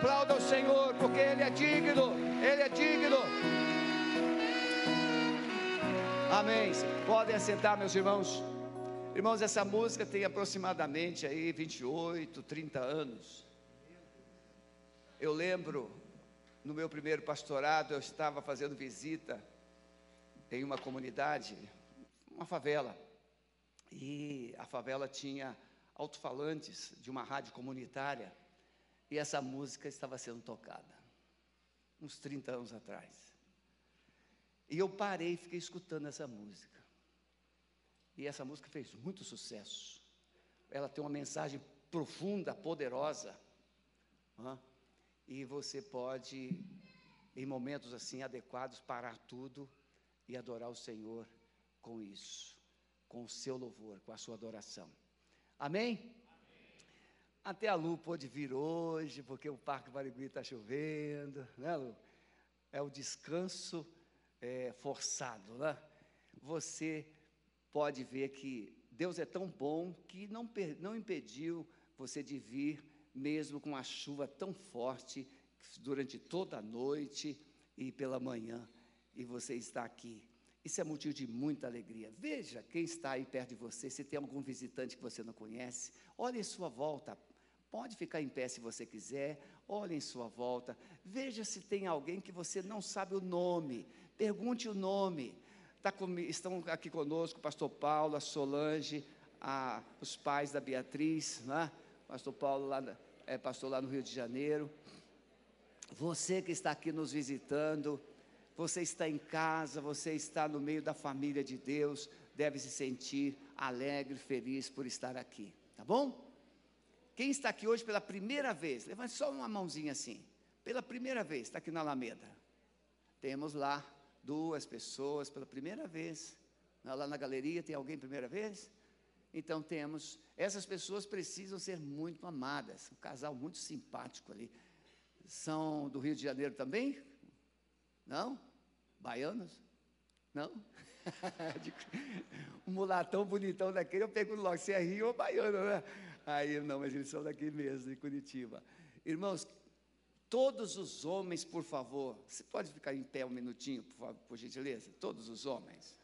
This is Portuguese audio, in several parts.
Aplauda o Senhor, porque Ele é digno, Ele é digno. Amém. Podem assentar, meus irmãos. Irmãos, essa música tem aproximadamente aí 28, 30 anos. Eu lembro, no meu primeiro pastorado, eu estava fazendo visita em uma comunidade, uma favela. E a favela tinha alto-falantes de uma rádio comunitária. E essa música estava sendo tocada, uns 30 anos atrás. E eu parei e fiquei escutando essa música. E essa música fez muito sucesso. Ela tem uma mensagem profunda, poderosa. E você pode, em momentos assim adequados, parar tudo e adorar o Senhor com isso, com o seu louvor, com a sua adoração. Amém? Até a Lu pôde vir hoje, porque o Parque Barigui está chovendo, né, Lu? É o descanso é, forçado, né? Você pode ver que Deus é tão bom que não, não impediu você de vir, mesmo com a chuva tão forte, durante toda a noite e pela manhã e você está aqui. Isso é motivo de muita alegria. Veja quem está aí perto de você, se tem algum visitante que você não conhece, olhe em sua volta. Pode ficar em pé se você quiser, olhe em sua volta. Veja se tem alguém que você não sabe o nome. Pergunte o nome. Tá com, estão aqui conosco o pastor Paulo, a Solange, a, os pais da Beatriz, né? pastor Paulo lá, é pastor lá no Rio de Janeiro. Você que está aqui nos visitando, você está em casa, você está no meio da família de Deus, deve se sentir alegre, feliz por estar aqui, tá bom? Quem está aqui hoje pela primeira vez, levante só uma mãozinha assim, pela primeira vez, está aqui na Alameda. Temos lá duas pessoas pela primeira vez. Lá na galeria tem alguém primeira vez? Então temos, essas pessoas precisam ser muito amadas, um casal muito simpático ali. São do Rio de Janeiro também? Não? Baianos? Não? um mulatão bonitão daquele, eu pergunto logo, se é Rio ou Baiano, né? Aí, não, mas eles são daqui mesmo, de Curitiba. Irmãos, todos os homens, por favor, você pode ficar em pé um minutinho, por, favor, por gentileza? Todos os homens.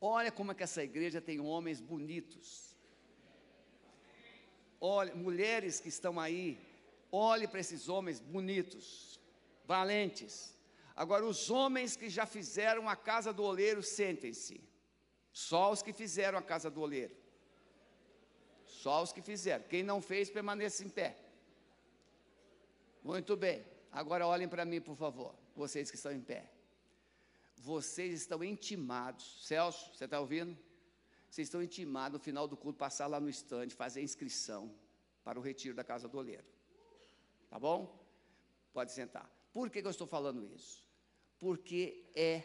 Olha como é que essa igreja tem homens bonitos. Olha, mulheres que estão aí, olhe para esses homens bonitos, valentes. Agora, os homens que já fizeram a casa do oleiro, sentem-se. Só os que fizeram a casa do oleiro. Só os que fizeram. Quem não fez, permaneça em pé. Muito bem. Agora olhem para mim, por favor. Vocês que estão em pé. Vocês estão intimados. Celso, você está ouvindo? Vocês estão intimados no final do culto, passar lá no estande, fazer a inscrição para o retiro da casa do oleiro. Tá bom? Pode sentar. Por que, que eu estou falando isso? porque é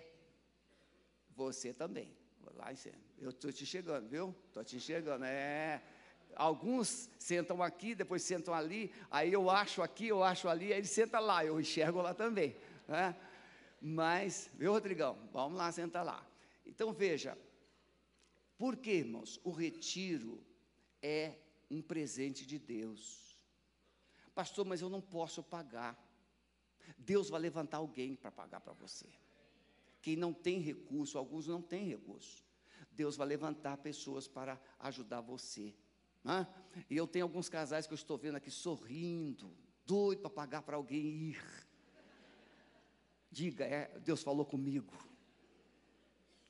você também. Lá eu estou te chegando, viu? Estou te enxergando. É. Alguns sentam aqui, depois sentam ali, aí eu acho aqui, eu acho ali, aí ele senta lá, eu enxergo lá também. Né? Mas, viu, Rodrigão? Vamos lá, senta lá. Então veja, por que, irmãos? O retiro é um presente de Deus. Pastor, mas eu não posso pagar. Deus vai levantar alguém para pagar para você. Quem não tem recurso, alguns não têm recurso. Deus vai levantar pessoas para ajudar você. Né? E eu tenho alguns casais que eu estou vendo aqui sorrindo, doido para pagar para alguém ir. Diga, é, Deus falou comigo.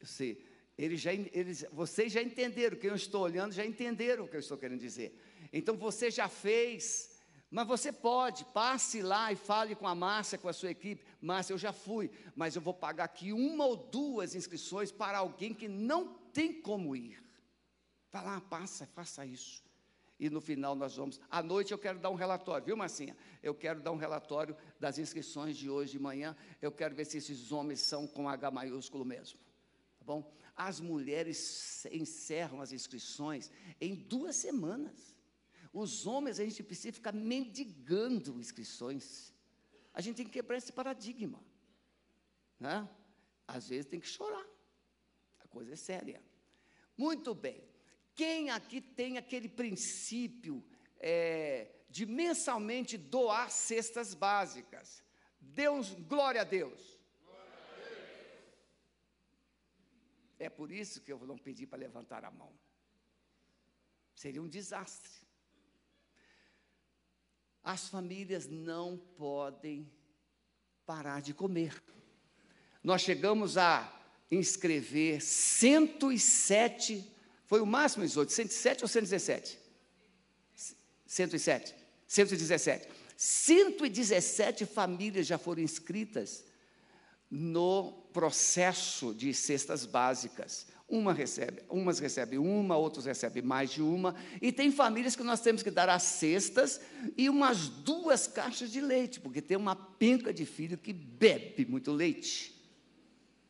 Sei, eles já, eles, vocês já entenderam, quem eu estou olhando já entenderam o que eu estou querendo dizer. Então você já fez, mas você pode, passe lá e fale com a Márcia, com a sua equipe. Márcia, eu já fui, mas eu vou pagar aqui uma ou duas inscrições para alguém que não tem como ir. Vá lá, passa, faça isso. E no final nós vamos. À noite eu quero dar um relatório, viu, Marcinha? Eu quero dar um relatório das inscrições de hoje de manhã. Eu quero ver se esses homens são com H maiúsculo mesmo. Tá bom? As mulheres encerram as inscrições em duas semanas. Os homens, a gente precisa ficar mendigando inscrições. A gente tem que quebrar esse paradigma. Né? Às vezes tem que chorar. A coisa é séria. Muito bem. Quem aqui tem aquele princípio é, de mensalmente doar cestas básicas. Deus, glória a Deus. É por isso que eu não pedi para levantar a mão. Seria um desastre. As famílias não podem parar de comer. Nós chegamos a inscrever 107, foi o máximo, Isoto, 107 ou 117? 107, 117. 117 famílias já foram inscritas no processo de cestas básicas. Uma recebe, umas recebem uma, outros recebem mais de uma, e tem famílias que nós temos que dar as cestas e umas duas caixas de leite, porque tem uma penca de filho que bebe muito leite.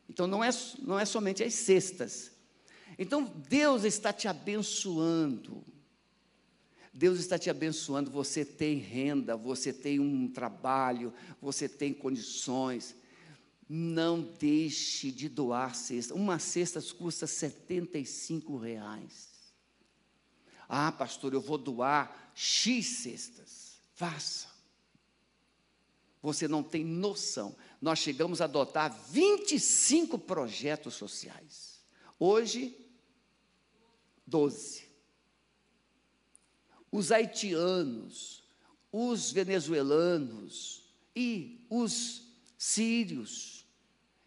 Então não é, não é somente as cestas. Então Deus está te abençoando. Deus está te abençoando, você tem renda, você tem um trabalho, você tem condições. Não deixe de doar cesta. Uma cesta custa 75 reais. Ah, pastor, eu vou doar X cestas. Faça. Você não tem noção. Nós chegamos a adotar 25 projetos sociais. Hoje, 12. Os haitianos, os venezuelanos e os sírios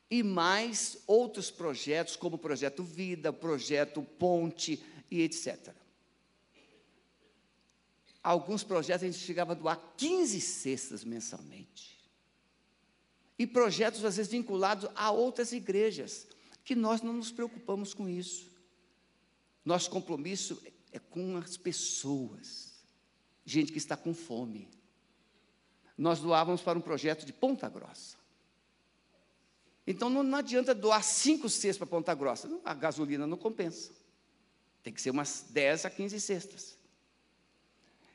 e mais outros projetos, como o Projeto Vida, Projeto Ponte e etc. Alguns projetos a gente chegava a doar 15 cestas mensalmente. E projetos, às vezes, vinculados a outras igrejas, que nós não nos preocupamos com isso. Nosso compromisso é com as pessoas, gente que está com fome. Nós doávamos para um projeto de Ponta Grossa. Então não, não adianta doar cinco cestas para Ponta Grossa. A gasolina não compensa. Tem que ser umas 10 a 15 cestas.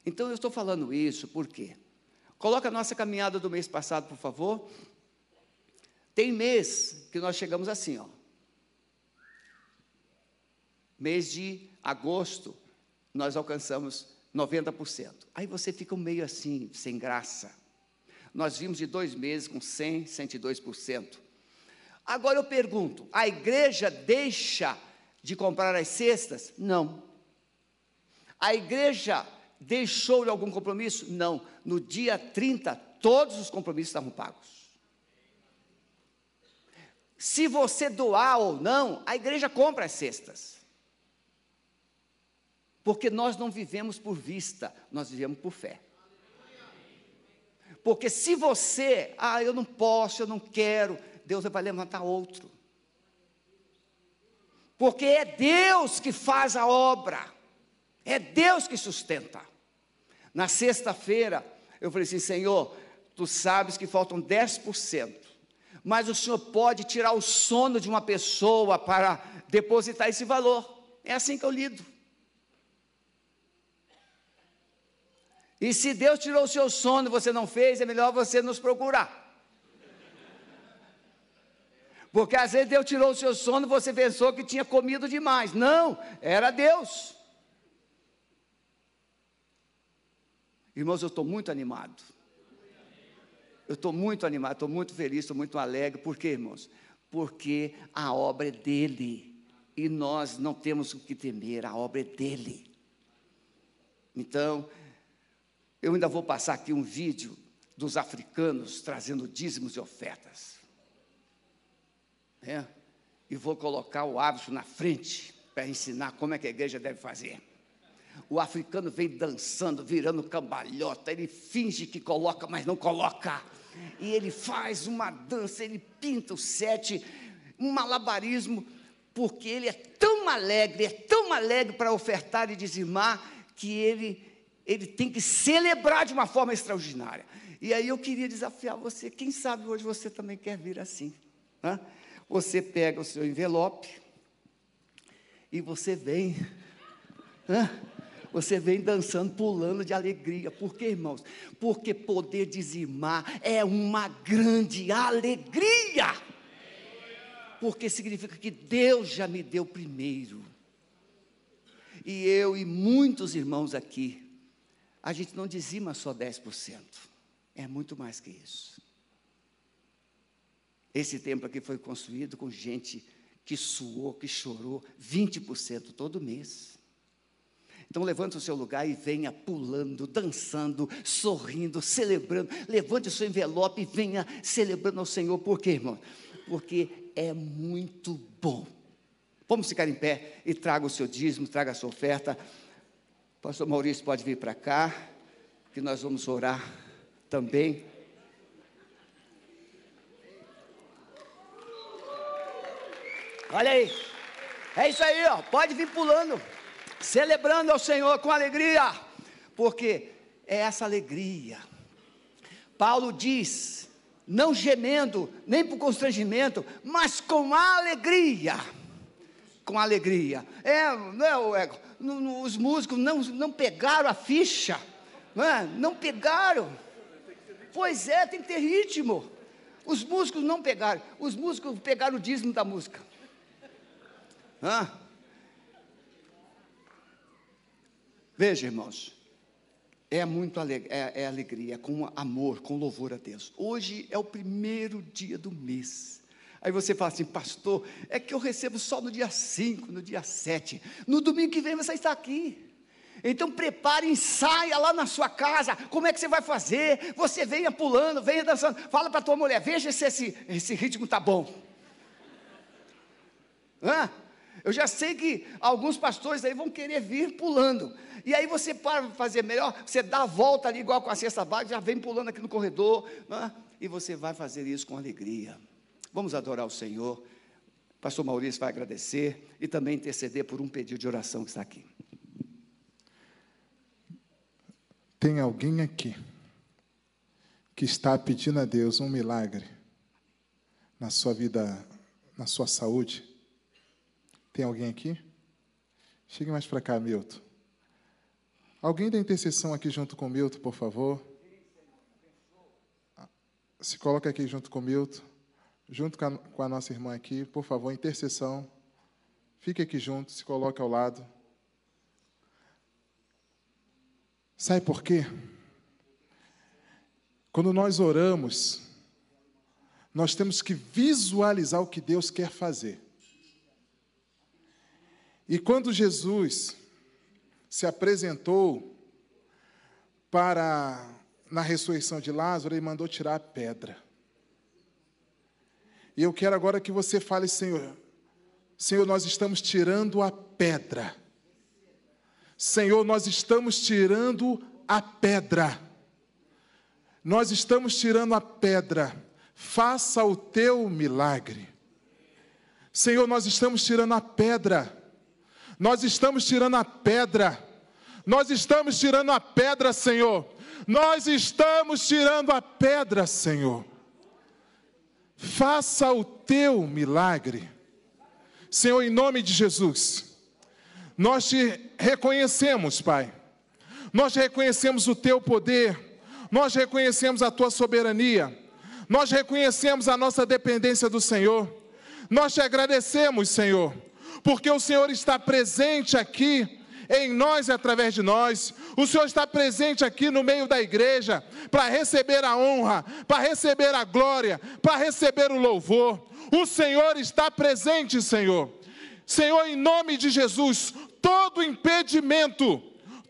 Então eu estou falando isso por quê? Coloca a nossa caminhada do mês passado, por favor. Tem mês que nós chegamos assim, ó. Mês de agosto, nós alcançamos 90%. Aí você fica meio assim, sem graça. Nós vimos de dois meses com 100, 102%. Agora eu pergunto: a igreja deixa de comprar as cestas? Não. A igreja deixou de algum compromisso? Não. No dia 30, todos os compromissos estavam pagos. Se você doar ou não, a igreja compra as cestas. Porque nós não vivemos por vista, nós vivemos por fé. Porque se você, ah, eu não posso, eu não quero, Deus vai levantar outro. Porque é Deus que faz a obra, é Deus que sustenta. Na sexta-feira, eu falei assim: Senhor, tu sabes que faltam 10%, mas o Senhor pode tirar o sono de uma pessoa para depositar esse valor. É assim que eu lido. E se Deus tirou o seu sono e você não fez, é melhor você nos procurar. Porque às vezes Deus tirou o seu sono e você pensou que tinha comido demais. Não, era Deus. Irmãos, eu estou muito animado. Eu estou muito animado, estou muito feliz, estou muito alegre. Por quê, irmãos? Porque a obra é dele. E nós não temos o que temer, a obra é dele. Então, eu ainda vou passar aqui um vídeo dos africanos trazendo dízimos e ofertas né? e vou colocar o hábito na frente para ensinar como é que a igreja deve fazer. O africano vem dançando, virando cambalhota, ele finge que coloca, mas não coloca. E ele faz uma dança, ele pinta o sete, um malabarismo, porque ele é tão alegre, é tão alegre para ofertar e dizimar, que ele, ele tem que celebrar de uma forma extraordinária. E aí eu queria desafiar você, quem sabe hoje você também quer vir assim. Né? Você pega o seu envelope e você vem, você vem dançando, pulando de alegria. Por quê, irmãos? Porque poder dizimar é uma grande alegria. Porque significa que Deus já me deu primeiro. E eu e muitos irmãos aqui a gente não dizima só 10%. É muito mais que isso. Esse templo aqui foi construído com gente que suou, que chorou 20% todo mês. Então levante o seu lugar e venha pulando, dançando, sorrindo, celebrando. Levante o seu envelope e venha celebrando ao Senhor. Por quê, irmão? Porque é muito bom. Vamos ficar em pé e traga o seu dízimo, traga a sua oferta. Pastor Maurício pode vir para cá, que nós vamos orar também. Olha aí. É isso aí, ó. Pode vir pulando, celebrando ao Senhor com alegria, porque é essa alegria. Paulo diz, não gemendo, nem por constrangimento, mas com alegria. Com alegria. É, não, é, os músicos não, não pegaram a ficha, não, é? não pegaram. Pois é, tem que ter ritmo. Os músicos não pegaram, os músicos pegaram o dízimo da música. Veja, irmãos, é muito aleg é, é alegria, é com amor, com louvor a Deus. Hoje é o primeiro dia do mês. Aí você fala assim, pastor, é que eu recebo só no dia 5, no dia 7. No domingo que vem você está aqui. Então prepare, ensaia lá na sua casa. Como é que você vai fazer? Você venha pulando, venha dançando. Fala para a tua mulher, veja se esse, esse ritmo está bom. Hã? Eu já sei que alguns pastores aí vão querer vir pulando. E aí você para fazer melhor, você dá a volta ali igual com a cesta básica, já vem pulando aqui no corredor, e você vai fazer isso com alegria. Vamos adorar o Senhor. Pastor Maurício vai agradecer e também interceder por um pedido de oração que está aqui. Tem alguém aqui que está pedindo a Deus um milagre na sua vida, na sua saúde? Tem alguém aqui? Chegue mais para cá, Milton. Alguém da intercessão aqui junto com Milton, por favor? Se coloca aqui junto com Milton, junto com a, com a nossa irmã aqui, por favor, intercessão. Fique aqui junto, se coloque ao lado. Sabe por quê? Quando nós oramos, nós temos que visualizar o que Deus quer fazer. E quando Jesus se apresentou para na ressurreição de Lázaro, ele mandou tirar a pedra. E eu quero agora que você fale, Senhor, Senhor, nós estamos tirando a pedra. Senhor, nós estamos tirando a pedra. Nós estamos tirando a pedra. Faça o teu milagre. Senhor, nós estamos tirando a pedra. Nós estamos tirando a pedra. Nós estamos tirando a pedra, Senhor. Nós estamos tirando a pedra, Senhor. Faça o teu milagre. Senhor, em nome de Jesus. Nós te reconhecemos, Pai. Nós reconhecemos o teu poder. Nós reconhecemos a tua soberania. Nós reconhecemos a nossa dependência do Senhor. Nós te agradecemos, Senhor porque o Senhor está presente aqui em nós e através de nós. O Senhor está presente aqui no meio da igreja para receber a honra, para receber a glória, para receber o louvor. O Senhor está presente, Senhor. Senhor, em nome de Jesus, todo impedimento,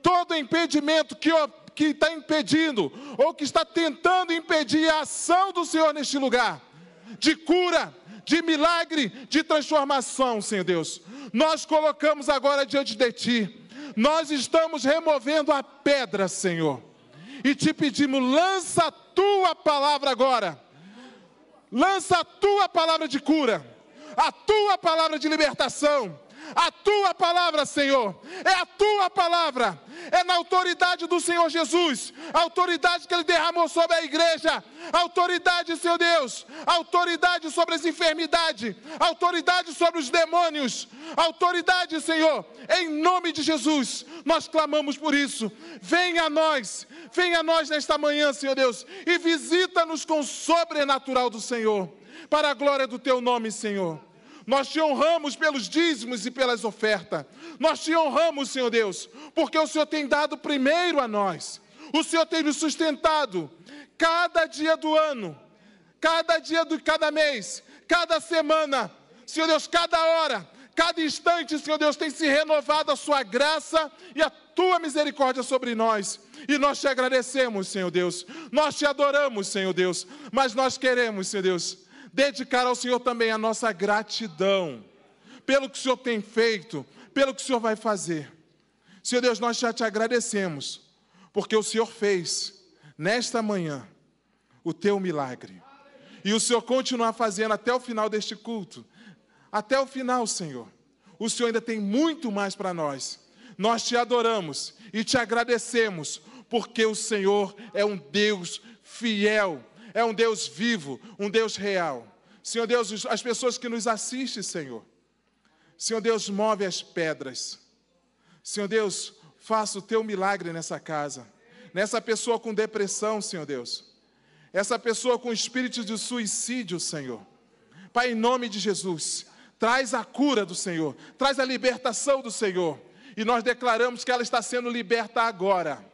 todo impedimento que que está impedindo ou que está tentando impedir a ação do Senhor neste lugar, de cura, de milagre, de transformação, Senhor Deus. Nós colocamos agora diante de Ti, nós estamos removendo a pedra, Senhor, e te pedimos, lança a Tua palavra agora, lança a Tua palavra de cura, a Tua palavra de libertação, a tua palavra, Senhor, é a tua palavra, é na autoridade do Senhor Jesus, a autoridade que Ele derramou sobre a igreja, autoridade, Senhor Deus, autoridade sobre as enfermidades, autoridade sobre os demônios, autoridade, Senhor, em nome de Jesus, nós clamamos por isso. Venha a nós, venha a nós nesta manhã, Senhor Deus, e visita-nos com o sobrenatural do Senhor, para a glória do Teu nome, Senhor. Nós te honramos pelos dízimos e pelas ofertas. Nós te honramos, Senhor Deus, porque o Senhor tem dado primeiro a nós. O Senhor tem nos sustentado cada dia do ano, cada dia de cada mês, cada semana. Senhor Deus, cada hora, cada instante, Senhor Deus, tem se renovado a sua graça e a tua misericórdia sobre nós. E nós te agradecemos, Senhor Deus. Nós te adoramos, Senhor Deus. Mas nós queremos, Senhor Deus, dedicar ao Senhor também a nossa gratidão pelo que o Senhor tem feito, pelo que o Senhor vai fazer. Senhor Deus, nós já te agradecemos, porque o Senhor fez nesta manhã o teu milagre. E o Senhor continuar fazendo até o final deste culto. Até o final, Senhor. O Senhor ainda tem muito mais para nós. Nós te adoramos e te agradecemos, porque o Senhor é um Deus fiel, é um Deus vivo, um Deus real. Senhor Deus, as pessoas que nos assistem, Senhor. Senhor Deus, move as pedras. Senhor Deus, faça o teu milagre nessa casa. Nessa pessoa com depressão, Senhor Deus. Essa pessoa com espírito de suicídio, Senhor. Pai, em nome de Jesus, traz a cura do Senhor, traz a libertação do Senhor. E nós declaramos que ela está sendo liberta agora.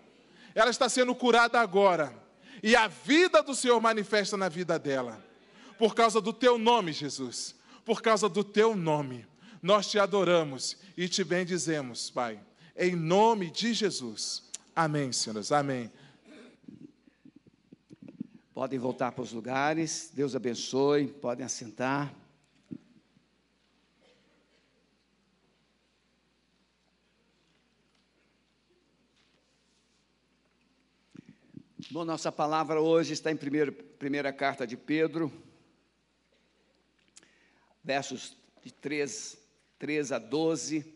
Ela está sendo curada agora. E a vida do Senhor manifesta na vida dela. Por causa do teu nome, Jesus. Por causa do teu nome. Nós te adoramos e te bendizemos, Pai. Em nome de Jesus. Amém, senhores. Amém. Podem voltar para os lugares. Deus abençoe. Podem assentar. Bom, nossa palavra hoje está em primeiro, primeira carta de Pedro, versos de 3, 3 a 12.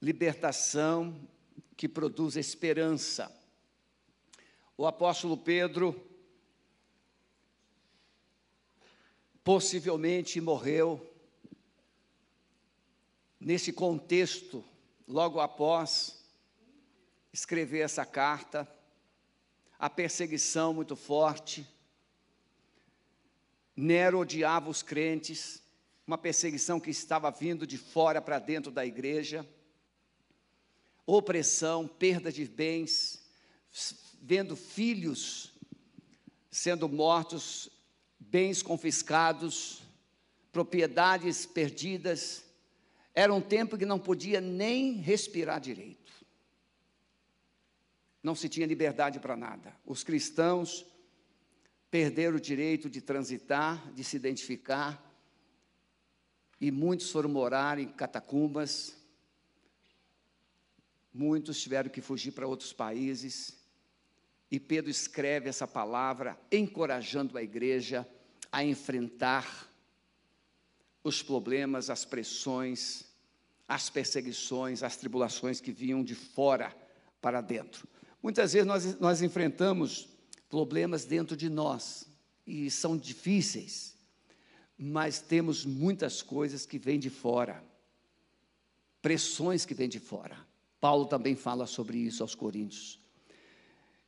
Libertação que produz esperança. O apóstolo Pedro possivelmente morreu nesse contexto, logo após escrever essa carta a perseguição muito forte. Nero odiava os crentes, uma perseguição que estava vindo de fora para dentro da igreja. Opressão, perda de bens, vendo filhos sendo mortos, bens confiscados, propriedades perdidas. Era um tempo que não podia nem respirar direito não se tinha liberdade para nada. Os cristãos perderam o direito de transitar, de se identificar, e muitos foram morar em catacumbas, muitos tiveram que fugir para outros países, e Pedro escreve essa palavra encorajando a igreja a enfrentar os problemas, as pressões, as perseguições, as tribulações que vinham de fora para dentro. Muitas vezes nós, nós enfrentamos problemas dentro de nós e são difíceis, mas temos muitas coisas que vêm de fora, pressões que vêm de fora. Paulo também fala sobre isso aos Coríntios.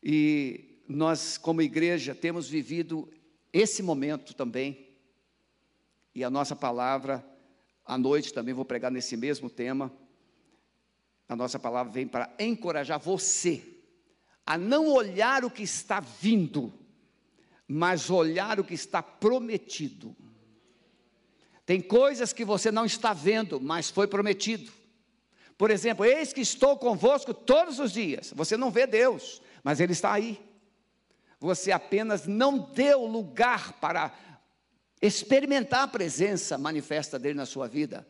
E nós, como igreja, temos vivido esse momento também, e a nossa palavra, à noite também vou pregar nesse mesmo tema. A nossa palavra vem para encorajar você a não olhar o que está vindo, mas olhar o que está prometido. Tem coisas que você não está vendo, mas foi prometido. Por exemplo, eis que estou convosco todos os dias. Você não vê Deus, mas Ele está aí. Você apenas não deu lugar para experimentar a presença manifesta dele na sua vida.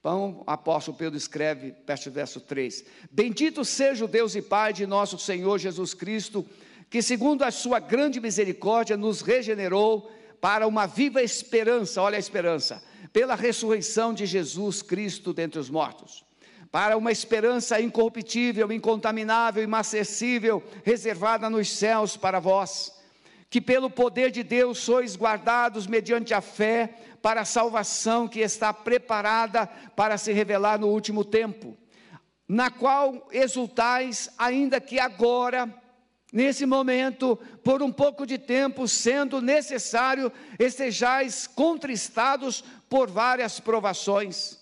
Então, o apóstolo Pedro escreve, verso 3: Bendito seja o Deus e Pai de nosso Senhor Jesus Cristo, que, segundo a sua grande misericórdia, nos regenerou para uma viva esperança, olha a esperança, pela ressurreição de Jesus Cristo dentre os mortos, para uma esperança incorruptível, incontaminável, inacessível, reservada nos céus para vós, que pelo poder de Deus sois guardados mediante a fé para a salvação que está preparada para se revelar no último tempo, na qual exultais, ainda que agora, nesse momento, por um pouco de tempo, sendo necessário, estejais contristados por várias provações,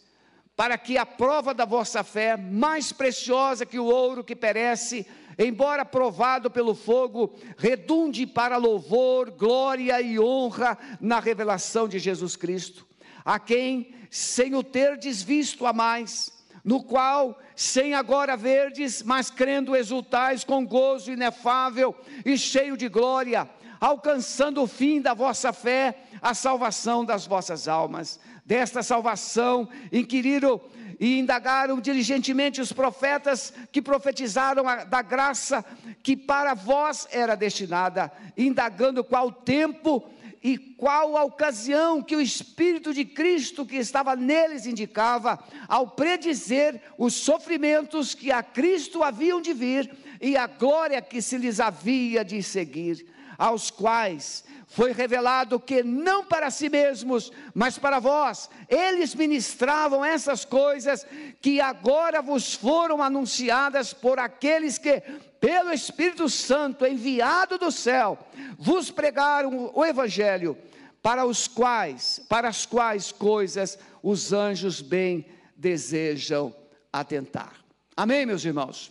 para que a prova da vossa fé, mais preciosa que o ouro que perece, embora provado pelo fogo, redunde para louvor, glória e honra na revelação de Jesus Cristo, a quem, sem o terdes visto a mais, no qual, sem agora verdes, mas crendo exultais com gozo inefável e cheio de glória, alcançando o fim da vossa fé, a salvação das vossas almas. Desta salvação inquiriram e indagaram diligentemente os profetas que profetizaram a, da graça que para vós era destinada, indagando qual tempo e qual a ocasião que o Espírito de Cristo que estava neles indicava, ao predizer os sofrimentos que a Cristo haviam de vir e a glória que se lhes havia de seguir, aos quais foi revelado que não para si mesmos, mas para vós, eles ministravam essas coisas que agora vos foram anunciadas por aqueles que pelo Espírito Santo enviado do céu, vos pregaram o evangelho, para os quais, para as quais coisas os anjos bem desejam atentar. Amém, meus irmãos.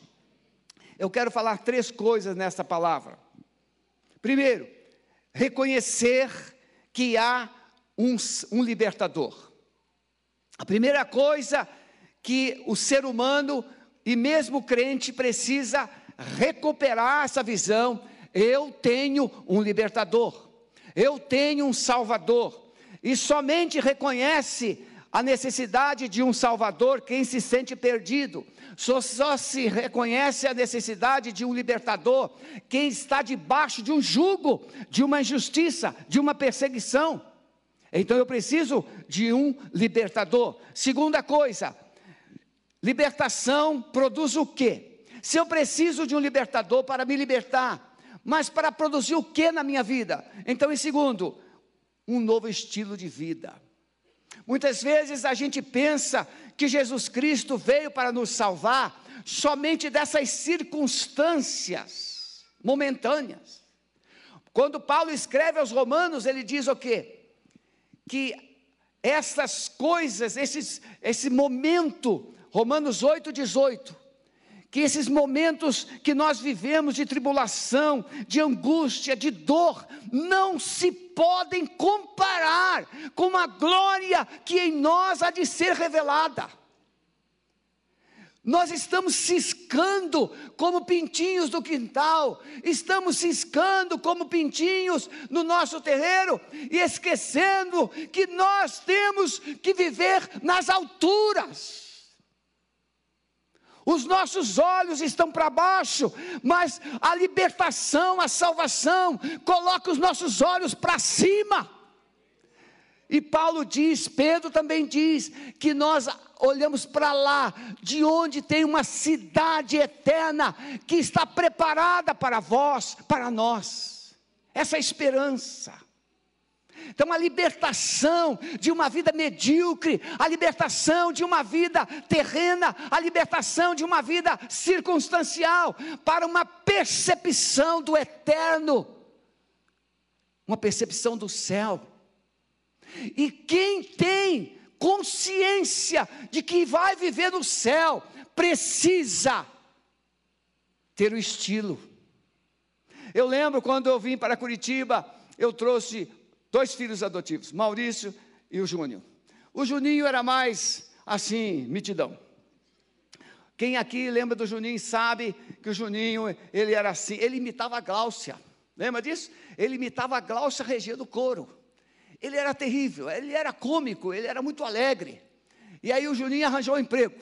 Eu quero falar três coisas nesta palavra. Primeiro, reconhecer que há um, um libertador. A primeira coisa que o ser humano e mesmo o crente precisa recuperar essa visão. Eu tenho um libertador, eu tenho um salvador, e somente reconhece a necessidade de um salvador quem se sente perdido. Só, só se reconhece a necessidade de um libertador quem está debaixo de um jugo, de uma injustiça, de uma perseguição. Então eu preciso de um libertador. Segunda coisa, libertação produz o quê? Se eu preciso de um libertador para me libertar, mas para produzir o que na minha vida? Então, em segundo, um novo estilo de vida. Muitas vezes a gente pensa que Jesus Cristo veio para nos salvar somente dessas circunstâncias momentâneas. Quando Paulo escreve aos Romanos, ele diz o quê? Que essas coisas, esses, esse momento, Romanos 8, 18, que esses momentos que nós vivemos de tribulação, de angústia, de dor, não se podem comparar com a glória que em nós há de ser revelada. Nós estamos ciscando como pintinhos do quintal, estamos ciscando como pintinhos no nosso terreiro e esquecendo que nós temos que viver nas alturas. Os nossos olhos estão para baixo, mas a libertação, a salvação, coloca os nossos olhos para cima. E Paulo diz, Pedro também diz, que nós olhamos para lá, de onde tem uma cidade eterna que está preparada para vós, para nós. Essa é esperança. Então, a libertação de uma vida medíocre, a libertação de uma vida terrena, a libertação de uma vida circunstancial, para uma percepção do eterno, uma percepção do céu. E quem tem consciência de que vai viver no céu, precisa ter o estilo. Eu lembro quando eu vim para Curitiba, eu trouxe dois filhos adotivos, Maurício e o Júnior. O Juninho era mais assim, mitidão. Quem aqui lembra do Juninho sabe que o Juninho, ele era assim, ele imitava a Gláucia. Lembra disso? Ele imitava a Gláucia Regia do Coro. Ele era terrível, ele era cômico, ele era muito alegre. E aí o Juninho arranjou um emprego.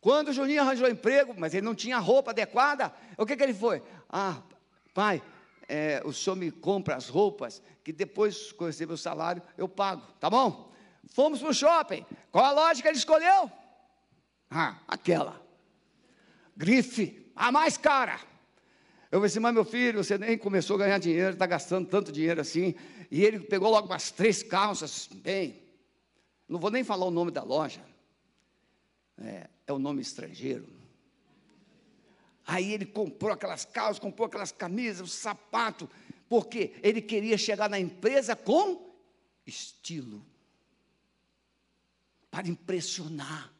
Quando o Juninho arranjou um emprego, mas ele não tinha roupa adequada, o que, que ele foi? Ah, pai, é, o senhor me compra as roupas, que depois que eu receber o salário, eu pago, tá bom? Fomos para o shopping. Qual a loja que ele escolheu? Ah, aquela. Grife, a mais cara. Eu falei assim, mas meu filho, você nem começou a ganhar dinheiro, está gastando tanto dinheiro assim. E ele pegou logo umas três calças, bem, não vou nem falar o nome da loja, é, é o nome estrangeiro. Aí ele comprou aquelas calças, comprou aquelas camisas, o sapato, porque ele queria chegar na empresa com estilo para impressionar.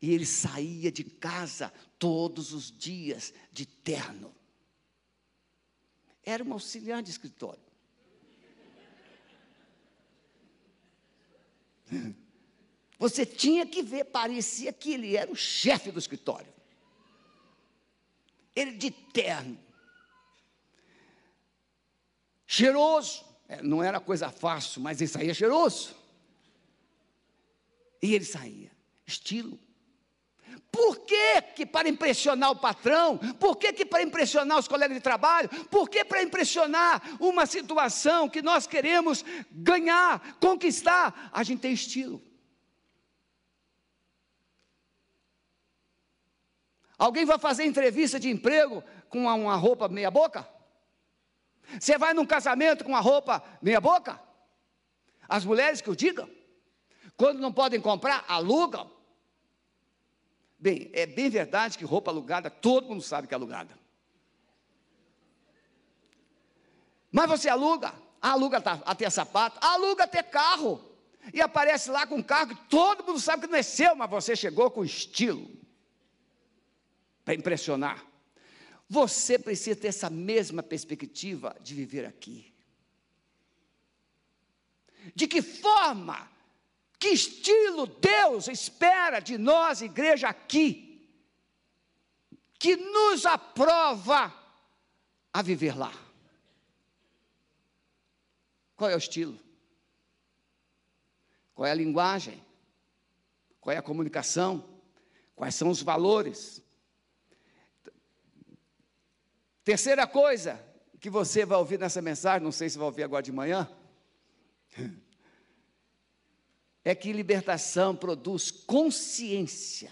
E ele saía de casa todos os dias de terno. Era um auxiliar de escritório. Você tinha que ver, parecia que ele era o chefe do escritório. Ele de terno. Cheiroso. É, não era coisa fácil, mas ele saía cheiroso. E ele saía. Estilo. Por que, que para impressionar o patrão? Por que, que para impressionar os colegas de trabalho? Por que para impressionar uma situação que nós queremos ganhar, conquistar? A gente tem estilo. Alguém vai fazer entrevista de emprego com uma roupa meia boca? Você vai num casamento com uma roupa meia boca? As mulheres que o digam? Quando não podem comprar, alugam. Bem, é bem verdade que roupa alugada, todo mundo sabe que é alugada. Mas você aluga, aluga até sapato, aluga até carro. E aparece lá com um carro que todo mundo sabe que não é seu, mas você chegou com estilo. Para impressionar. Você precisa ter essa mesma perspectiva de viver aqui. De que forma que estilo Deus espera de nós, igreja, aqui, que nos aprova a viver lá? Qual é o estilo? Qual é a linguagem? Qual é a comunicação? Quais são os valores? Terceira coisa que você vai ouvir nessa mensagem, não sei se vai ouvir agora de manhã, é que libertação produz consciência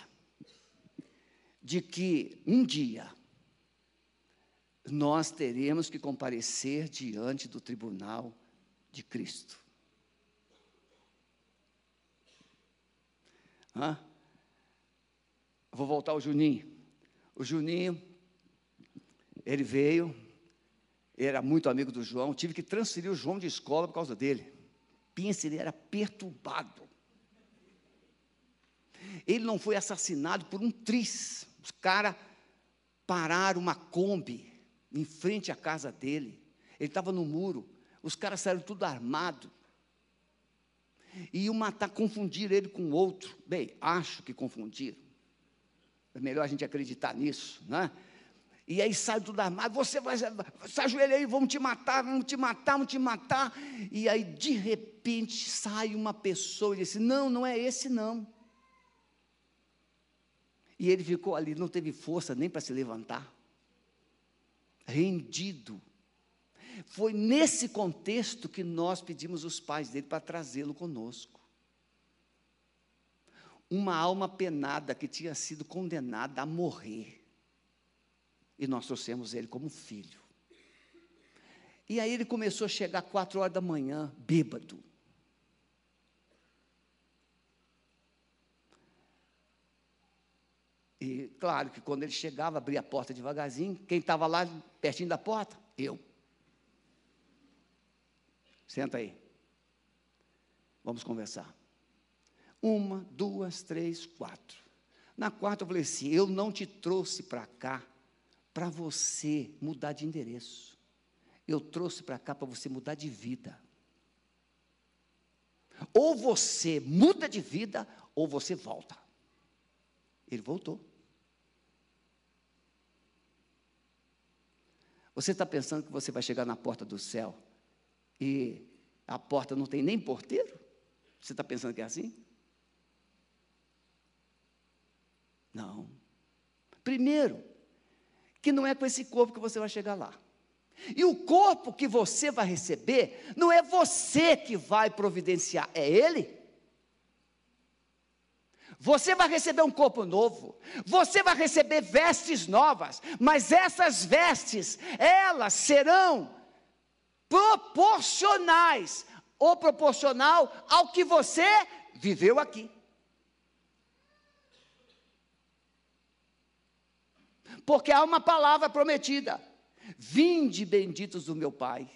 de que um dia nós teremos que comparecer diante do tribunal de Cristo. Hã? Vou voltar ao Juninho. O Juninho, ele veio, era muito amigo do João, tive que transferir o João de escola por causa dele. Pense, ele era perturbado. Ele não foi assassinado por um tris. Os caras pararam uma Kombi em frente à casa dele. Ele estava no muro. Os caras saíram tudo armado. E iam matar, confundir ele com outro. Bem, acho que confundiram. É melhor a gente acreditar nisso, né? E aí sai tudo armado, você vai, se ajoelha aí, vamos te matar, vamos te matar, vamos te matar. E aí, de repente, sai uma pessoa e diz: Não, não é esse não. E ele ficou ali, não teve força nem para se levantar, rendido. Foi nesse contexto que nós pedimos os pais dele para trazê-lo conosco. Uma alma penada que tinha sido condenada a morrer e nós trouxemos ele como filho. E aí ele começou a chegar quatro horas da manhã, bêbado. E claro que quando ele chegava, abria a porta devagarzinho. Quem estava lá pertinho da porta? Eu. Senta aí. Vamos conversar. Uma, duas, três, quatro. Na quarta eu falei assim: eu não te trouxe para cá para você mudar de endereço. Eu trouxe para cá para você mudar de vida. Ou você muda de vida, ou você volta. Ele voltou. Você está pensando que você vai chegar na porta do céu e a porta não tem nem porteiro? Você está pensando que é assim? Não. Primeiro, que não é com esse corpo que você vai chegar lá. E o corpo que você vai receber, não é você que vai providenciar, é Ele. Você vai receber um corpo novo, você vai receber vestes novas, mas essas vestes, elas serão proporcionais ou proporcional ao que você viveu aqui. Porque há uma palavra prometida: Vinde benditos do meu Pai.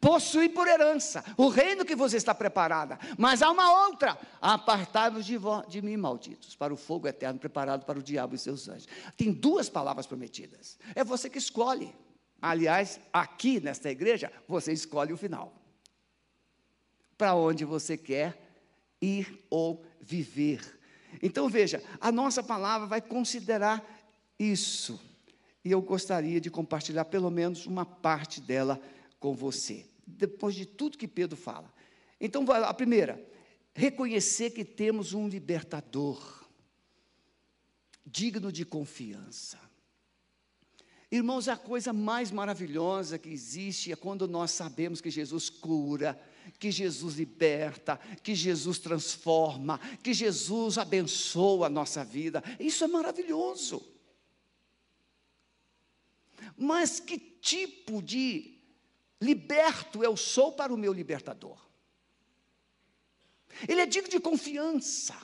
Possui por herança o reino que você está preparada. Mas há uma outra: apartai-vos de, de mim, malditos, para o fogo eterno preparado para o diabo e seus anjos. Tem duas palavras prometidas. É você que escolhe. Aliás, aqui nesta igreja, você escolhe o final. Para onde você quer ir ou viver. Então veja, a nossa palavra vai considerar isso. E eu gostaria de compartilhar pelo menos uma parte dela com você, depois de tudo que Pedro fala. Então, a primeira, reconhecer que temos um libertador, digno de confiança. Irmãos, a coisa mais maravilhosa que existe é quando nós sabemos que Jesus cura, que Jesus liberta, que Jesus transforma, que Jesus abençoa a nossa vida. Isso é maravilhoso. Mas que tipo de Liberto eu sou para o meu libertador. Ele é digno de confiança.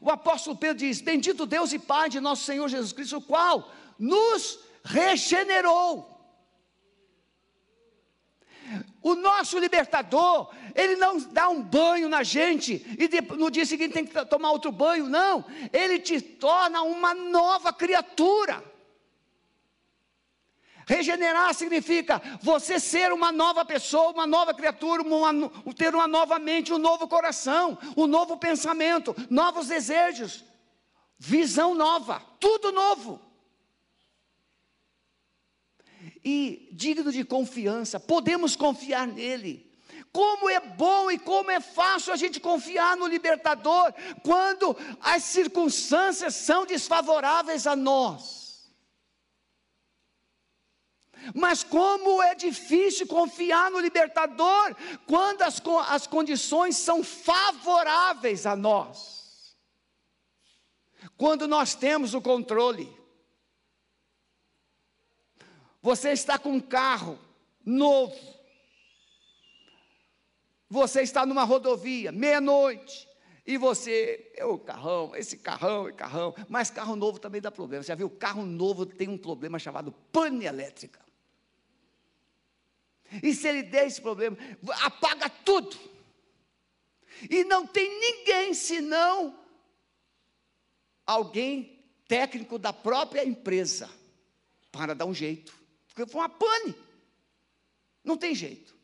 O apóstolo Pedro diz: Bendito Deus e Pai de nosso Senhor Jesus Cristo, o qual nos regenerou. O nosso libertador, ele não dá um banho na gente e no dia seguinte tem que tomar outro banho, não. Ele te torna uma nova criatura. Regenerar significa você ser uma nova pessoa, uma nova criatura, uma, ter uma nova mente, um novo coração, um novo pensamento, novos desejos, visão nova, tudo novo. E digno de confiança, podemos confiar nele. Como é bom e como é fácil a gente confiar no libertador quando as circunstâncias são desfavoráveis a nós. Mas como é difícil confiar no libertador quando as, as condições são favoráveis a nós. Quando nós temos o controle. Você está com um carro novo. Você está numa rodovia, meia-noite. E você, é o carrão, esse carrão e carrão, mas carro novo também dá problema. Você já viu, carro novo tem um problema chamado pane elétrica. E se ele der esse problema, apaga tudo. E não tem ninguém senão alguém técnico da própria empresa para dar um jeito. Porque foi uma pane. Não tem jeito.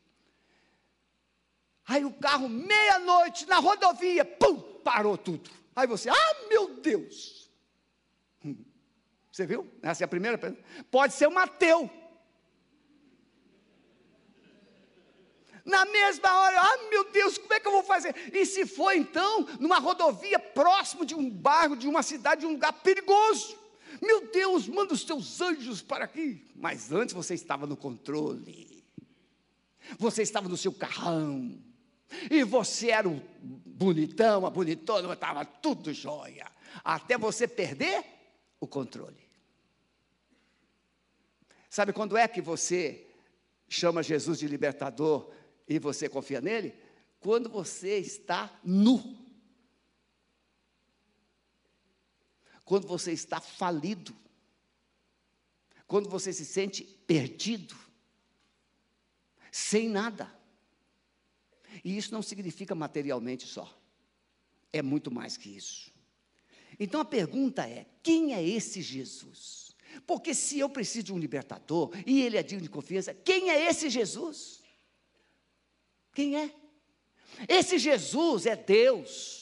Aí o carro, meia-noite, na rodovia, pum, parou tudo. Aí você, ah, meu Deus. Você viu? Essa é a primeira. Pode ser um ateu. Na mesma hora, ah meu Deus, como é que eu vou fazer? E se for então numa rodovia próximo de um bairro, de uma cidade, de um lugar perigoso? Meu Deus, manda os teus anjos para aqui. Mas antes você estava no controle. Você estava no seu carrão. E você era um bonitão, uma bonitona, estava tudo jóia. Até você perder o controle. Sabe quando é que você chama Jesus de libertador e você confia nele? Quando você está nu. Quando você está falido. Quando você se sente perdido. Sem nada. E isso não significa materialmente só. É muito mais que isso. Então a pergunta é: quem é esse Jesus? Porque se eu preciso de um libertador e ele é digno de confiança, quem é esse Jesus? Quem é? Esse Jesus é Deus.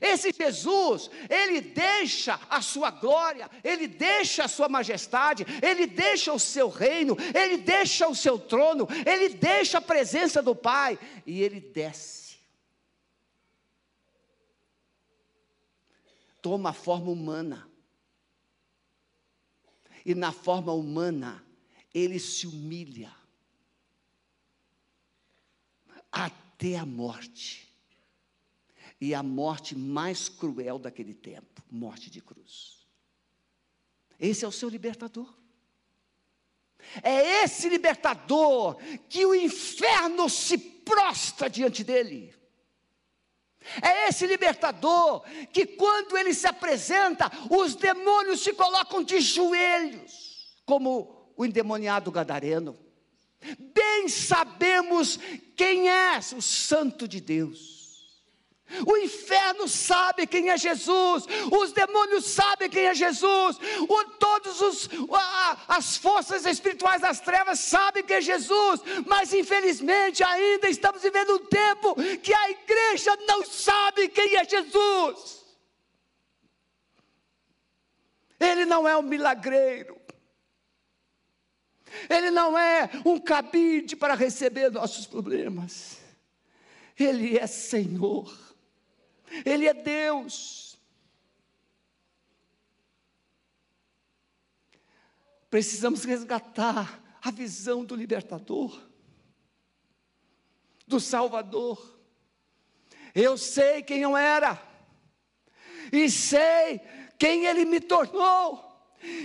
Esse Jesus, ele deixa a sua glória, ele deixa a sua majestade, ele deixa o seu reino, ele deixa o seu trono, ele deixa a presença do Pai e ele desce. Toma a forma humana. E na forma humana, ele se humilha até a morte. E a morte mais cruel daquele tempo morte de cruz. Esse é o seu libertador. É esse libertador que o inferno se prostra diante dele. É esse libertador que, quando ele se apresenta, os demônios se colocam de joelhos, como o endemoniado gadareno. Bem sabemos quem é o Santo de Deus. O inferno sabe quem é Jesus, os demônios sabem quem é Jesus, o, todos os, as forças espirituais das trevas sabem quem é Jesus, mas infelizmente ainda estamos vivendo um tempo que a igreja não sabe quem é Jesus. Ele não é um milagreiro, ele não é um cabide para receber nossos problemas, ele é Senhor. Ele é Deus. Precisamos resgatar a visão do libertador, do Salvador. Eu sei quem eu era, e sei quem Ele me tornou,